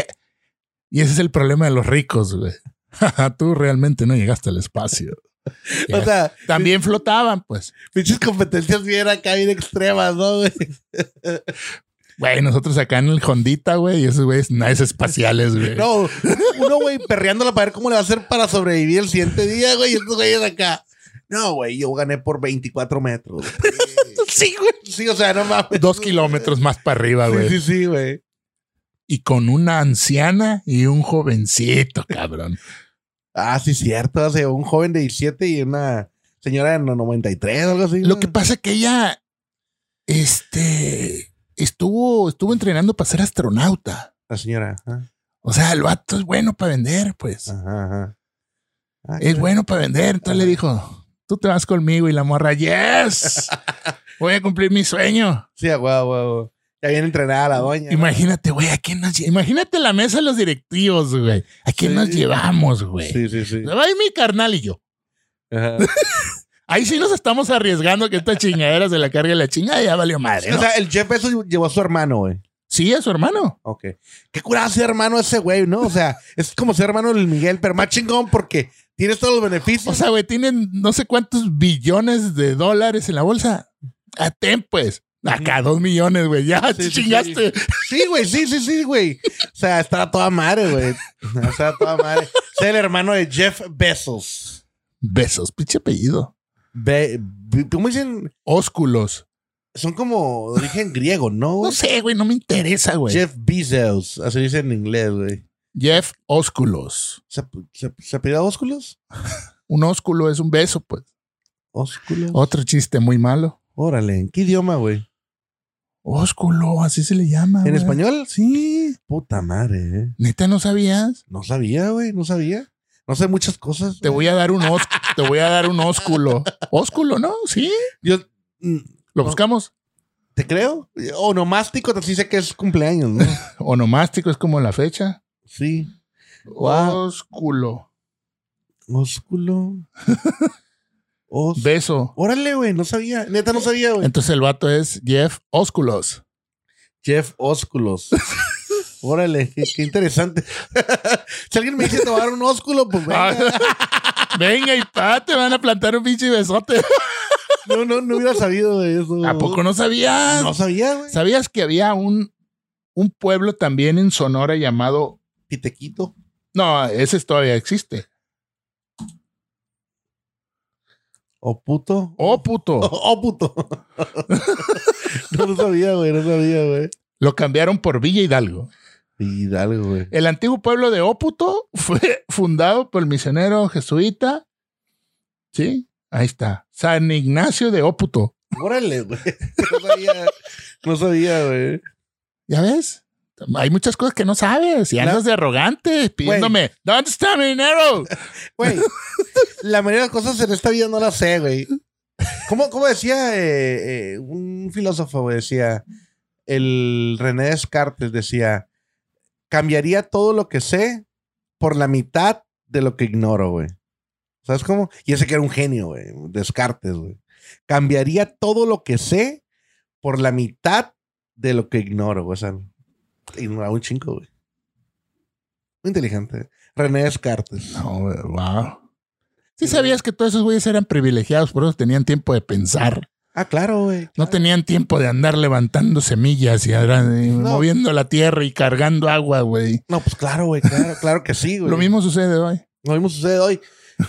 y ese es el problema de los ricos, güey. (laughs) Tú realmente no llegaste al espacio. (laughs) O sea, (laughs) También flotaban, pues. pinches competencias bien acá, bien extremas, ¿no? güey? Güey, nosotros acá en el Hondita, güey, y esos güeyes naves espaciales, güey. No, uno, güey, perreándola para ver cómo le va a hacer para sobrevivir el siguiente día, güey. Y estos güeyes acá. No, güey, yo gané por 24 metros. (laughs) Sí, güey. Sí, o sea, no mames. Dos kilómetros más para arriba, güey. Sí, sí, sí, güey. Y con una anciana y un jovencito, cabrón. Ah, sí, cierto. O sea, un joven de 17 y una señora de 93 o algo así. Lo ¿no? que pasa es que ella, este, estuvo, estuvo entrenando para ser astronauta. La señora. O sea, el vato es bueno para vender, pues. ajá. ajá. Ah, Es bueno para vender. Entonces le dijo, tú te vas conmigo y la morra, yes, (laughs) voy a cumplir mi sueño. Sí, guau, guau. Ya viene entrenada la doña. Imagínate, güey, ¿a quién nos Imagínate la mesa de los directivos, güey. ¿A quién Sí. nos llevamos, güey? Sí, sí, sí. Va a ir mi carnal y yo. Ajá. (laughs) Ahí sí nos estamos arriesgando que esta chingadera se la cargue la chingada y ya valió madre. ¿no? O sea, el Jeff Bezos llevó a su hermano, güey. sí, es su hermano. Ok. Qué curada ser hermano ese güey, ¿no? O sea, es como ser hermano del Miguel, pero más chingón porque tienes todos los beneficios. O sea, güey, tienen no sé cuántos billones de dólares en la bolsa. Atén, pues. Acá dos millones, güey. Ya Sí, chingaste. sí, güey, sí, sí, sí, güey. O sea, está toda madre, güey. Está toda madre. Ser el hermano de Jeff Bezos. Besos, pinche apellido. Be- be- ¿Cómo dicen? Ósculos. Son como de origen griego, ¿no? No sé, güey, no me interesa, güey. Jeff, Jeff Bezos. Así dice en inglés, güey. Ósculos. ¿Se, se, se apellida ósculos? (laughs) Un ósculo es un beso, pues. Ósculos. Otro chiste muy malo. Órale, ¿en qué idioma, güey? Ósculo, así se le llama. ¿En güey. español? Sí. Puta madre, ¿eh? Neta, ¿no sabías? No sabía, güey, no sabía. No sé muchas cosas. Te voy a dar un te voy a dar un ósculo. (laughs) Ósculo, ¿no? Sí. Yo mm, Lo buscamos. te creo. Onomástico, sí sé que es cumpleaños, ¿no? (laughs) Onomástico es como la fecha. Sí. Ósculo. Ósculo. (laughs) Os- Beso. Órale, güey, no sabía. Neta, no sabía, güey. Entonces el vato es Jeff Ósculos. Jeff Ósculos. Órale, qué, qué interesante. (laughs) si alguien me dice tomar un ósculo, pues venga. Ah, (laughs) venga y pa, te van a plantar un pinche besote. (laughs) No, no, no hubiera sabido de eso. ¿A poco no sabías? No sabía, güey. ¿Sabías que había un, un pueblo también en Sonora llamado... Pitequito. No, ese todavía existe. O puto. Oh, puto. Oh, puto. no lo sabía, güey, no sabía, güey. Lo cambiaron por Villa Hidalgo. Hidalgo, güey. El antiguo pueblo de Óputo (laughs) fue fundado por el misionero jesuita. Sí, ahí está. San Ignacio de Óputo. Órale, güey. (laughs) No sabía, no sabía, güey. ¿Ya ves? Hay muchas cosas que no sabes y andas de arrogante pidiéndome, ¿dónde está mi dinero? (laughs) Güey, la mayoría de las cosas en esta vida no las sé, güey. ¿Cómo, cómo decía eh, eh, un filósofo, güey? Decía, el René Descartes decía, cambiaría todo lo que sé por la mitad de lo que ignoro, güey. ¿Sabes cómo? Y ese que era un genio, güey. Descartes, güey. Cambiaría todo lo que sé por la mitad de lo que ignoro, güey. O sea, ignoraba un chingo, güey. Muy inteligente. René Descartes. No, güey, wow. Sí sabías que todos esos güeyes eran privilegiados, por eso tenían tiempo de pensar. Ah, claro, güey. No tenían tiempo de andar levantando semillas y, y moviendo la tierra y cargando agua, güey. No, pues claro, güey. Claro, claro que sí, güey. Lo mismo sucede hoy. Lo mismo sucede hoy.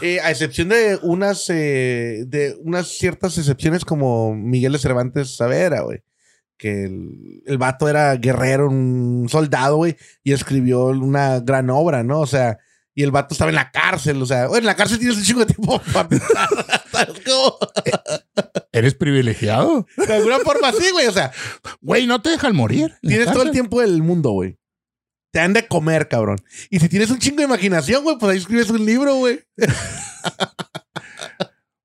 Eh, a excepción de unas, eh, de unas ciertas excepciones como Miguel de Cervantes Saavedra, güey. Que el, el vato era guerrero, un soldado, güey, y escribió una gran obra, ¿no? O sea, y el vato estaba en la cárcel, o sea, en la cárcel tienes un chingo de tiempo para pensar. (laughs) ¿Sabes cómo? ¿Eres privilegiado? De alguna forma sí, güey, o sea, Güey, no te dejan morir. tienes todo el tiempo del mundo, güey. Te han de comer, cabrón. Y si tienes un chingo de imaginación, güey, pues ahí escribes un libro, güey. (laughs)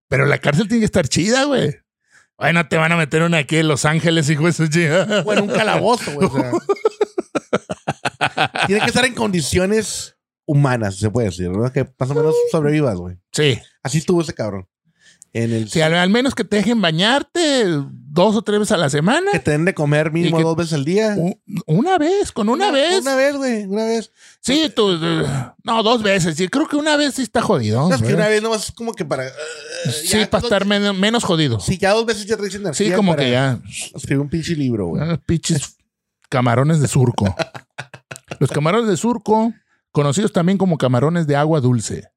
Pero la cárcel tiene que estar chida, güey. Ay, no te van a meter una aquí en Los Ángeles, hijo de su chica. O en un calabozo, güey. o sea. (laughs) Tiene que estar en condiciones humanas, se puede decir, ¿no? Que más o menos sobrevivas, güey. Sí. Así estuvo ese cabrón. En el Sí, al, al menos que te dejen bañarte dos o tres veces a la semana. que te den de comer mínimo que- dos veces al día. Una vez, con una, vez. Una vez, güey, una vez. Sí, tú. eh, No, dos veces. Sí, creo que una vez sí está jodido. No, es que güey. una vez nomás es como que para. eh, Sí, ya para dos- estar men- menos jodido. Sí, ya dos veces ya te dicen energía. Sí, como para que ya. Escribir un pinche libro, güey. Ah, Pinches camarones de surco. (laughs) Los camarones de surco, conocidos también como camarones de agua dulce.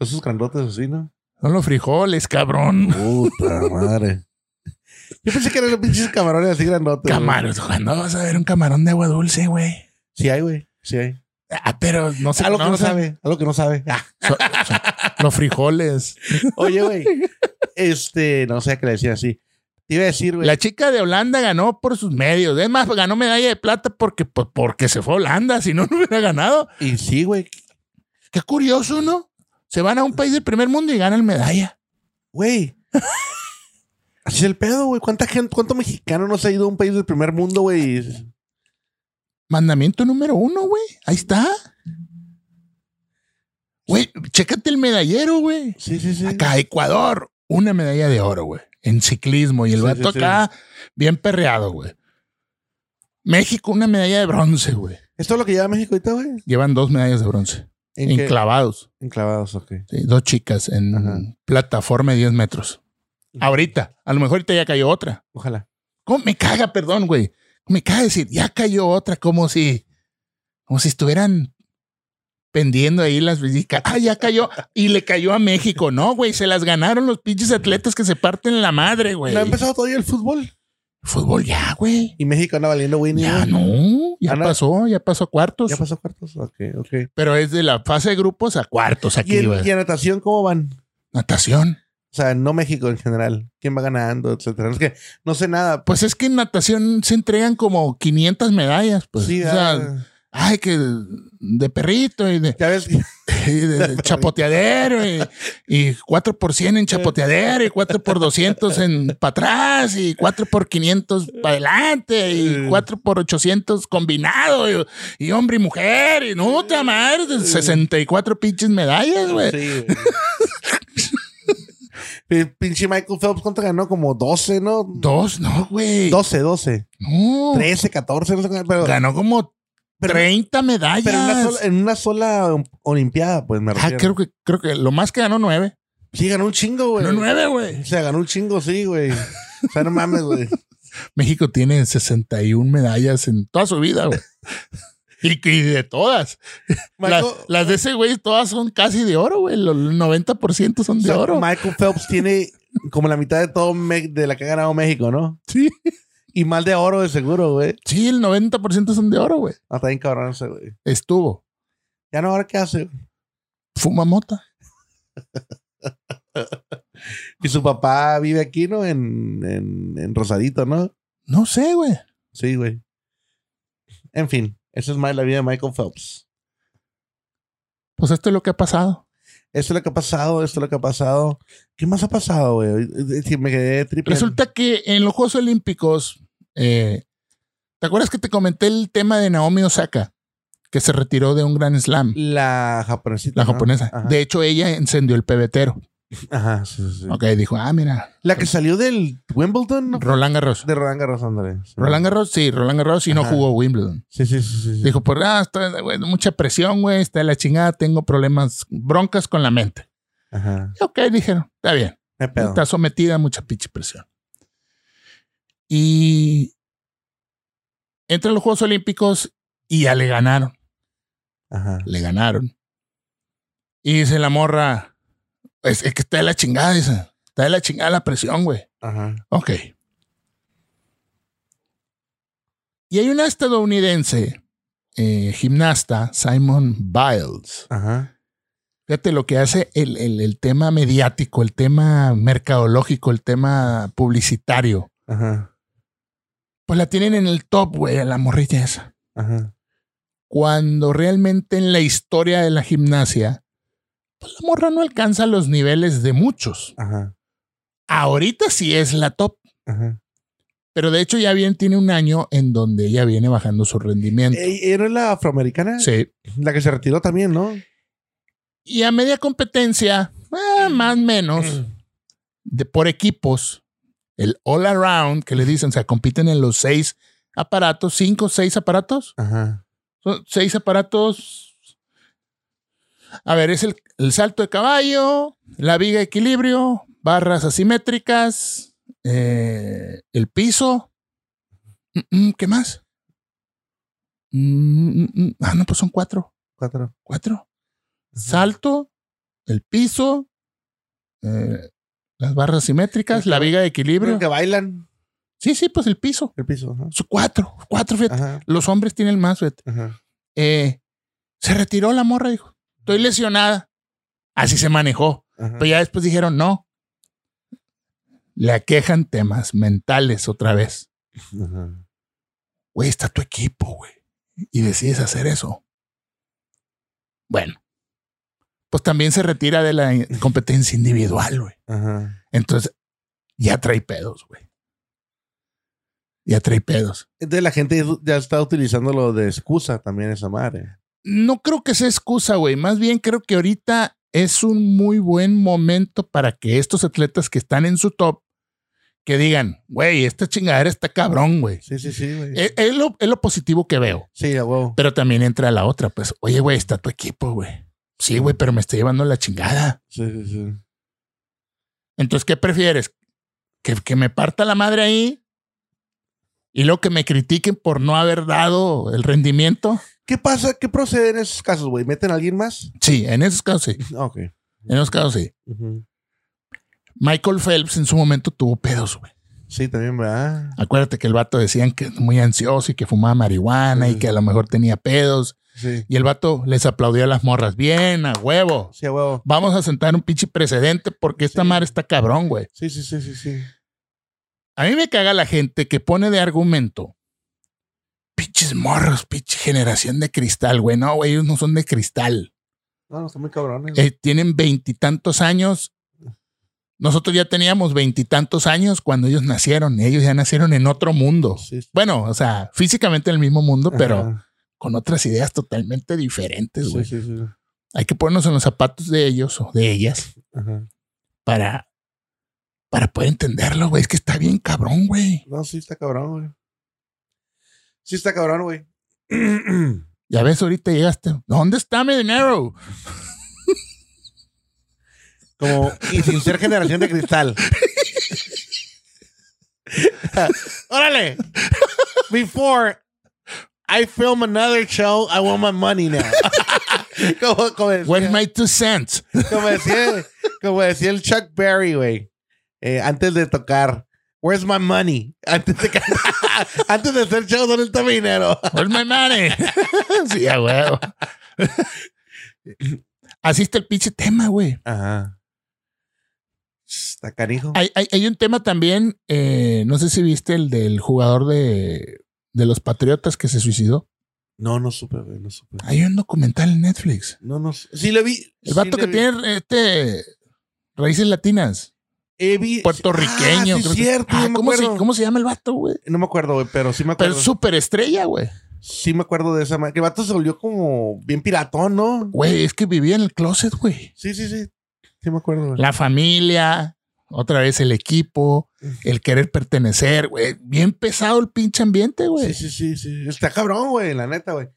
Esos grandotes así, ¿no? Son los frijoles, cabrón. Puta madre. Yo pensé que eran los pinches camarones así grandotes. Camarones. ¿Cuándo vas a ver un camarón de agua dulce, güey? Sí hay, güey. Sí hay. Ah, pero no sé. Algo que no sabe. Algo que no sabe. Ah. Los frijoles. Oye, güey. Este, no sé qué le decía así. Te iba a decir, güey. La chica de Holanda ganó por sus medios. Es más, ganó medalla de plata porque, pues, porque se fue a Holanda. Si no, no hubiera ganado. Y sí, güey. Qué curioso, ¿no? Se van a un país del primer mundo y ganan medalla. Güey. (laughs) Así es el pedo, güey. ¿Cuánta gente, cuánto mexicano no se ha ido a un país del primer mundo, güey? Mandamiento número uno, güey. Ahí está. Güey, chécate el medallero, güey. Sí, sí, sí. Acá, Ecuador, una medalla de oro, güey. En ciclismo. Y el Sí, vato sí, sí. acá, bien perreado, güey. México, una medalla de bronce, güey. ¿Esto es lo que lleva México ahorita, güey? Llevan dos medallas de bronce. ¿En qué? Enclavados. Enclavados, ok. Sí, dos chicas en Ajá. plataforma de 10 metros. Ahorita. A lo mejor ahorita ya cayó otra. Ojalá. ¿Cómo me caga, perdón, güey? Me caga decir, ya cayó otra, como si, como si estuvieran pendiendo ahí las visitas. Ah, ya cayó. Y le cayó a México. No, güey, se las ganaron los pinches atletas que se parten la madre, güey. ¿No ha empezado todavía el fútbol? Fútbol ya, güey. Y México anda valiendo Winnie. Ya no, ya pasó, ya pasó a cuartos. ¿Ya pasó cuartos? Ok, ok. Pero es de la fase de grupos a cuartos ¿Y aquí, güey. y en natación cómo van? Natación. O sea, no México en general. ¿Quién va ganando, etcétera? Es que no sé nada. Pues es que en natación se entregan como 500 medallas, pues. sí, o sea, ah, ay, que de perrito y de, (laughs) y de chapoteadero y, y 4 por 100 en chapoteadero y 4 por 200 en para atrás y 4 por 500 para adelante y 4 por 800 combinado y, y hombre y mujer y no te madre, 64 pinches medallas, güey. Sí, (laughs) Pinche Michael Phelps, ¿cuánto ganó? Como 12, ¿no? Dos, no, güey. 12, 12. No. 13, 14, no sé pero, Ganó como pero, 30 medallas. pero en, una sola, en una sola olimpiada, pues me ah, refiero. creo que, creo que lo más que ganó nueve. Sí, ganó un chingo, güey. Ganó nueve, güey. O sea, ganó un chingo, sí, güey. O sea, no mames, güey. (laughs) México tiene 61 medallas en toda su vida, güey. (laughs) Y, y de todas. Las, Michael, las de ese güey todas son casi de oro, güey. El 90% son o de sea, oro. Michael Phelps tiene como la mitad de todo de la que ha ganado México, ¿no? Sí. Y mal de oro, de seguro, güey. Sí, el 90% son de oro, güey. Ah, está bien cabrón ese, güey. Estuvo. Ya no, ahora qué hace. Fuma mota. (laughs) Y su papá vive aquí, ¿no? En, en, en Rosadito, ¿no? No sé, güey. Sí, güey. En fin, esa es ma- la vida de Michael Phelps. Pues esto es lo que ha pasado. Esto es lo que ha pasado, esto es lo que ha pasado. ¿Qué más ha pasado, güey? Es decir, me quedé triple. Resulta que en los Juegos Olímpicos, eh, ¿te acuerdas que te comenté el tema de Naomi Osaka? Que se retiró de un gran slam, La japonesita. la japonesa. De hecho, ella encendió el pebetero. Ajá, sí, sí. Ok, dijo, ah, mira, La que salió del Wimbledon, ¿no? Roland Garros. De Roland Garros. Sí. Roland Garros, sí, Roland Garros y no jugó Wimbledon. Sí, sí, sí. sí. Dijo, pues, ah, está, mucha presión, güey, está de la chingada, tengo problemas, broncas con la mente. Ajá. Y ok, dijeron, está bien, está sometida a mucha pinche presión. Y entra a los Juegos Olímpicos y ya le ganaron, Ajá. le ganaron. Y dice la morra, es, es que está de la chingada, dice, está de la chingada la presión, güey. Ajá. Ok. Y hay una estadounidense, eh, gimnasta, Simon Biles. Ajá. Fíjate lo que hace el, el- el tema mediático, el tema mercadológico, el tema publicitario. Ajá. Pues la tienen en el top, güey, a la morrilla esa. Ajá. Cuando realmente en la historia de la gimnasia, pues la morra no alcanza los niveles de muchos. Ajá. Ahorita sí es la top. Ajá. Pero de hecho ya bien tiene un año en donde ella viene bajando su rendimiento. ¿Era la afroamericana? Sí. La que se retiró también, ¿no? Y a media competencia, eh, más o menos, de, por equipos, el all around, que le dicen, o sea, compiten en los seis aparatos, cinco, seis aparatos. Ajá. Son seis aparatos. A ver, es el, el salto de caballo, la viga de equilibrio, barras asimétricas, eh, el piso. Mm, mm, ¿Qué más? Mm. Ah, no, pues son cuatro. Cuatro. Cuatro. Salto, el piso, eh, las barras simétricas, la viga de equilibrio. Que bailan Sí, sí, pues el piso. el piso. Ajá. Son cuatro, cuatro, fíjate. Ajá. Los hombres tienen más, fíjate. Ajá. Eh, se retiró la morra, dijo. Estoy lesionada. Así se manejó. Pero ya después dijeron, no. Le aquejan temas mentales otra vez. Güey, está tu equipo, güey. Y decides hacer eso. Bueno. Pues también se retira de la competencia individual, güey. Ajá. Entonces, ya trae pedos, güey. Ya trae pedos. Entonces la gente ya está utilizando lo de excusa también esa madre. No creo que sea excusa, güey. Más bien creo que ahorita es un muy buen momento para que estos atletas que están en su top, que digan, güey, esta chingadera está cabrón, güey. Sí, sí, sí, güey. Es, es lo, es lo positivo que veo. Sí, a huevo. Pero también entra la otra, pues, oye, güey, está tu equipo, güey. Sí, güey, pero me está llevando la chingada. Sí, sí, sí. Entonces, ¿qué prefieres? ¿Que, que me parta la madre ahí y luego que me critiquen por no haber dado el rendimiento? ¿Qué pasa? ¿Qué procede en esos casos, güey? ¿Meten a alguien más? Sí, en esos casos sí. Ah, Ok. En esos casos sí. Michael Phelps en su momento tuvo pedos, güey. Sí, también, ¿verdad? Acuérdate que el vato decían que es muy ansioso y que fumaba marihuana y que a lo mejor tenía pedos. Sí. Y el vato les aplaudió a las morras. Bien, a huevo. Sí, a huevo. Vamos a sentar un pinche precedente porque esta Sí. madre está cabrón, güey. Sí, sí, sí, sí, sí. A mí me caga la gente que pone de argumento. Pinches morros, pinche generación de cristal, güey. No, güey, ellos no son de cristal. No, no, están muy cabrones. Eh, tienen veintitantos años. Nosotros ya teníamos veintitantos años cuando ellos nacieron. Ellos ya nacieron en otro mundo. Sí, sí. Bueno, o sea, físicamente en el mismo mundo, pero. Con otras ideas totalmente diferentes, Sí, güey. sí, sí. Hay que ponernos en los zapatos de ellos o de ellas Ajá. para para poder entenderlo, güey. Es que está bien cabrón, güey. No, sí está cabrón, güey. Sí está cabrón, güey. (clears throat) Ya ves, ahorita llegaste. ¿Dónde está mi dinero? Como, y sin ser generación de cristal. (laughs) (laughs) Órale. Before I film another show, I want my money now. (laughs) como, como decía, Where's my two cents? como decía, como decía el Chuck Berry, güey. eh, antes de tocar. Where's my money? Antes de, (laughs) antes de hacer show, ¿dónde está mi dinero? Where's my money? (laughs) sí, a huevo. Así está el pinche tema, güey. Ajá. Está canijo. Hay, hay, hay un tema también, eh, no sé si viste el del jugador de, de los Patriotas que se suicidó. No, no supe, güey, no supe. Hay un documental en Netflix. No, no. Sí lo vi. El vato sí que vi. tiene este raíces latinas, He vi- puertorriqueño. Ah, sí, cierto, Ah, no me ¿cómo, se, acuerdo. ¿Cómo se llama el vato, güey? No me acuerdo, güey, pero sí me Pero acuerdo. súper estrella, güey. Sí me acuerdo de esa. ma- Que el vato se volvió como bien piratón, ¿no? Güey, es que vivía en el closet, güey. Sí, sí, sí. Sí me acuerdo, güey. La familia, otra vez el equipo, el querer pertenecer, güey. Bien pesado el pinche ambiente, güey. Sí, sí, sí, sí. Está cabrón, güey, la neta, güey.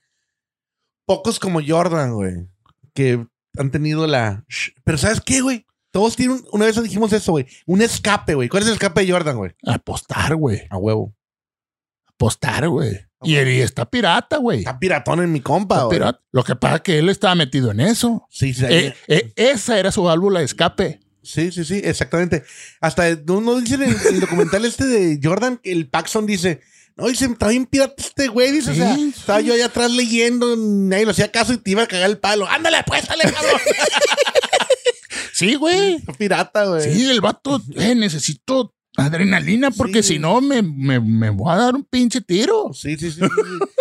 Pocos como Jordan, güey, que han tenido la... Pero ¿sabes qué, güey? Todos tienen... un- Una vez dijimos eso, güey. Un escape, güey. ¿Cuál es el escape de Jordan, güey? Apostar, güey. A huevo. Apostar, güey. Y, y está pirata, güey. Está piratón en mi compa, güey. Lo que pasa es que él estaba metido en eso. Sí, sí, Eh, eh, esa era su válvula de escape. Sí, sí, sí, exactamente. Hasta no, no dicen en el documental este de Jordan el Paxson dice, no, dice, está bien pirata este güey, dice, o sea, Sí, estaba yo allá atrás leyendo, nadie lo hacía caso y te iba a cagar el palo. Ándale, apuéstale, cabrón. (laughs) Sí, güey. Está pirata, güey. Sí, el vato, eh, necesito adrenalina porque Sí. si no me, me, me voy a dar un pinche tiro. Sí, sí, sí. sí.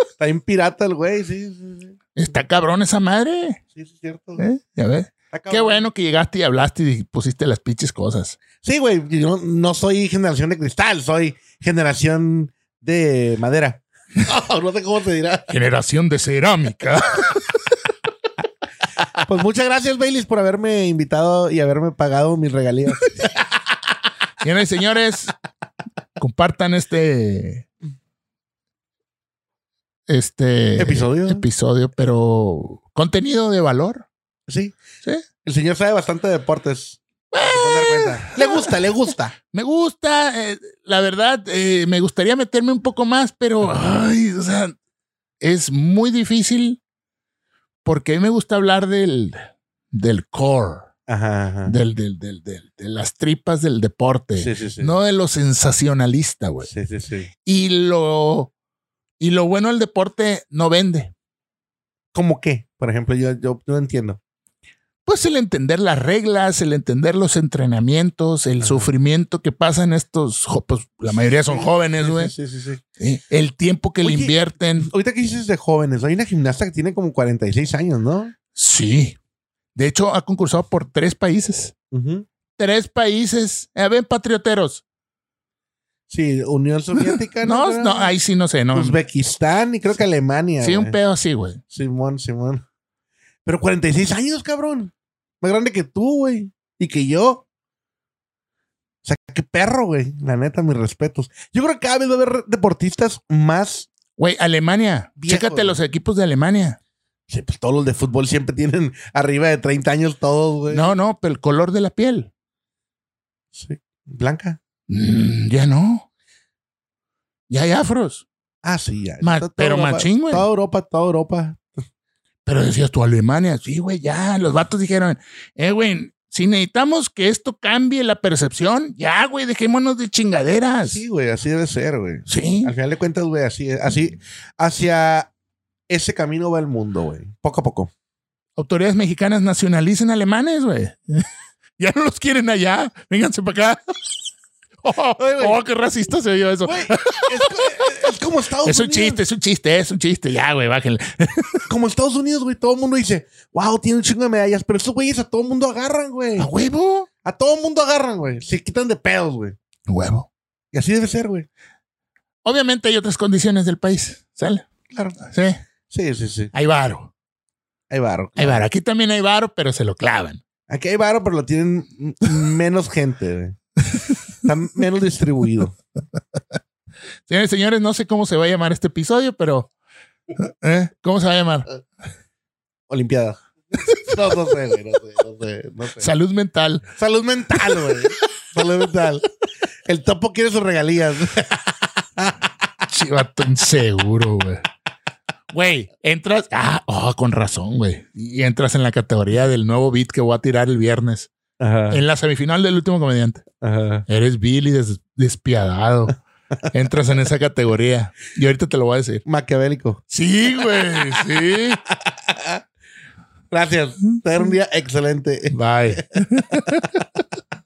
Está bien pirata el güey, sí, sí, sí. Está cabrón esa madre. Sí, sí, es cierto. ¿eh? Ya ves. Qué bueno que llegaste y hablaste y pusiste las pinches cosas. Sí, güey, yo no soy generación de cristal, soy generación de madera. No, (laughs) no sé cómo te dirá. Generación de cerámica. (laughs) Pues muchas gracias, Baileys, por haberme invitado y haberme pagado mis regalías. (laughs) Señoras y señores, compartan este. Este Episodio. episodio, pero contenido de valor. Sí. Sí. El señor sabe bastante de deportes. Cuenta. Le gusta, le gusta. (laughs) Me gusta, eh, la verdad, eh, me gustaría meterme un poco más, pero ay, o sea, es muy difícil porque a mí me gusta hablar del, del core, Ajá, ajá. del, del, del- del- de las tripas del deporte, Sí, sí, sí. no de lo sensacionalista, güey. Sí, sí, sí. Y lo, y lo bueno del deporte no vende. ¿Cómo qué? Por ejemplo, yo, yo no entiendo. Pues el entender las reglas, el entender los entrenamientos, el Ajá. sufrimiento que pasan estos, pues la mayoría son jóvenes, güey. Sí, sí, sí, sí. El tiempo que le invierten. Ahorita que dices de jóvenes, hay una gimnasta que tiene como 46 años, ¿no? Sí. De hecho, ha concursado por tres países. Ujú. Tres países. A ver, patrioteros. Sí, Unión Soviética. (laughs) No, creo? no, ahí sí no sé, no. Uzbekistán y creo que Alemania. Sí, un pedo así, güey. Simón, Simón. Pero 46 años, cabrón. Más grande que tú, güey. Y que yo. O sea, qué perro, güey. La neta, mis respetos. Yo creo que cada vez va a haber deportistas más. Güey, Alemania. Chécate los equipos de Alemania. Sí, pues todos los de fútbol siempre tienen arriba de 30 años todos, güey. No, no, pero el color de la piel. Sí. Blanca. Mm, ya no. Ya hay afros. Ah, sí, ya. Ma- pero machín, güey. Toda Europa, toda Europa. Pero decías tú, Alemania. Sí, güey, ya. Los vatos dijeron, eh, güey, si necesitamos que esto cambie la percepción, ya, güey, dejémonos de chingaderas. Sí, güey, así debe ser, güey. Sí. Al final de cuentas, güey, así, así, hacia ese camino va el mundo, güey. Poco a poco. autoridades mexicanas nacionalicen alemanes, güey. (laughs) ya no los quieren allá. Vénganse para acá. (laughs) Oh, oh, qué racista se oyó eso. Es, co- es como Estados Es un Unidos. chiste, es un chiste, es un chiste. Ya, güey, bájenle. (laughs) Como Estados Unidos, güey. Todo el mundo dice, wow, tiene un chingo de medallas. Pero estos güeyes a todo el mundo agarran, güey. ¿A huevo? A todo el mundo agarran, güey. Se quitan de pedos, güey. Huevo. Y así debe ser, güey. Obviamente hay otras condiciones del país. ¿Sale? Claro. Sí. Sí, sí, sí. Hay varo. Hay varo. Hay varo. Aquí también hay varo, pero se lo clavan. Aquí hay varo, pero lo tienen menos gente, güey. (laughs) Está menos distribuido. Señores, señores, no sé cómo se va a llamar este episodio, pero. ¿eh? ¿Cómo se va a llamar? Olimpiada. (laughs) No, no sé, güey. No sé, no sé, no sé. Salud mental. Salud mental, güey. Salud mental. El topo quiere sus regalías. Chivato inseguro, güey. Güey, entras. Ah, oh, con razón, güey. Y entras en la categoría del nuevo beat que voy a tirar el viernes. Ajá. En la semifinal del último comediante. Ajá. Eres Billy des- despiadado. Entras en esa categoría. Y ahorita te lo voy a decir. Maquiavélico. Sí, güey. Sí. Gracias. Tener un día excelente. Bye. (laughs)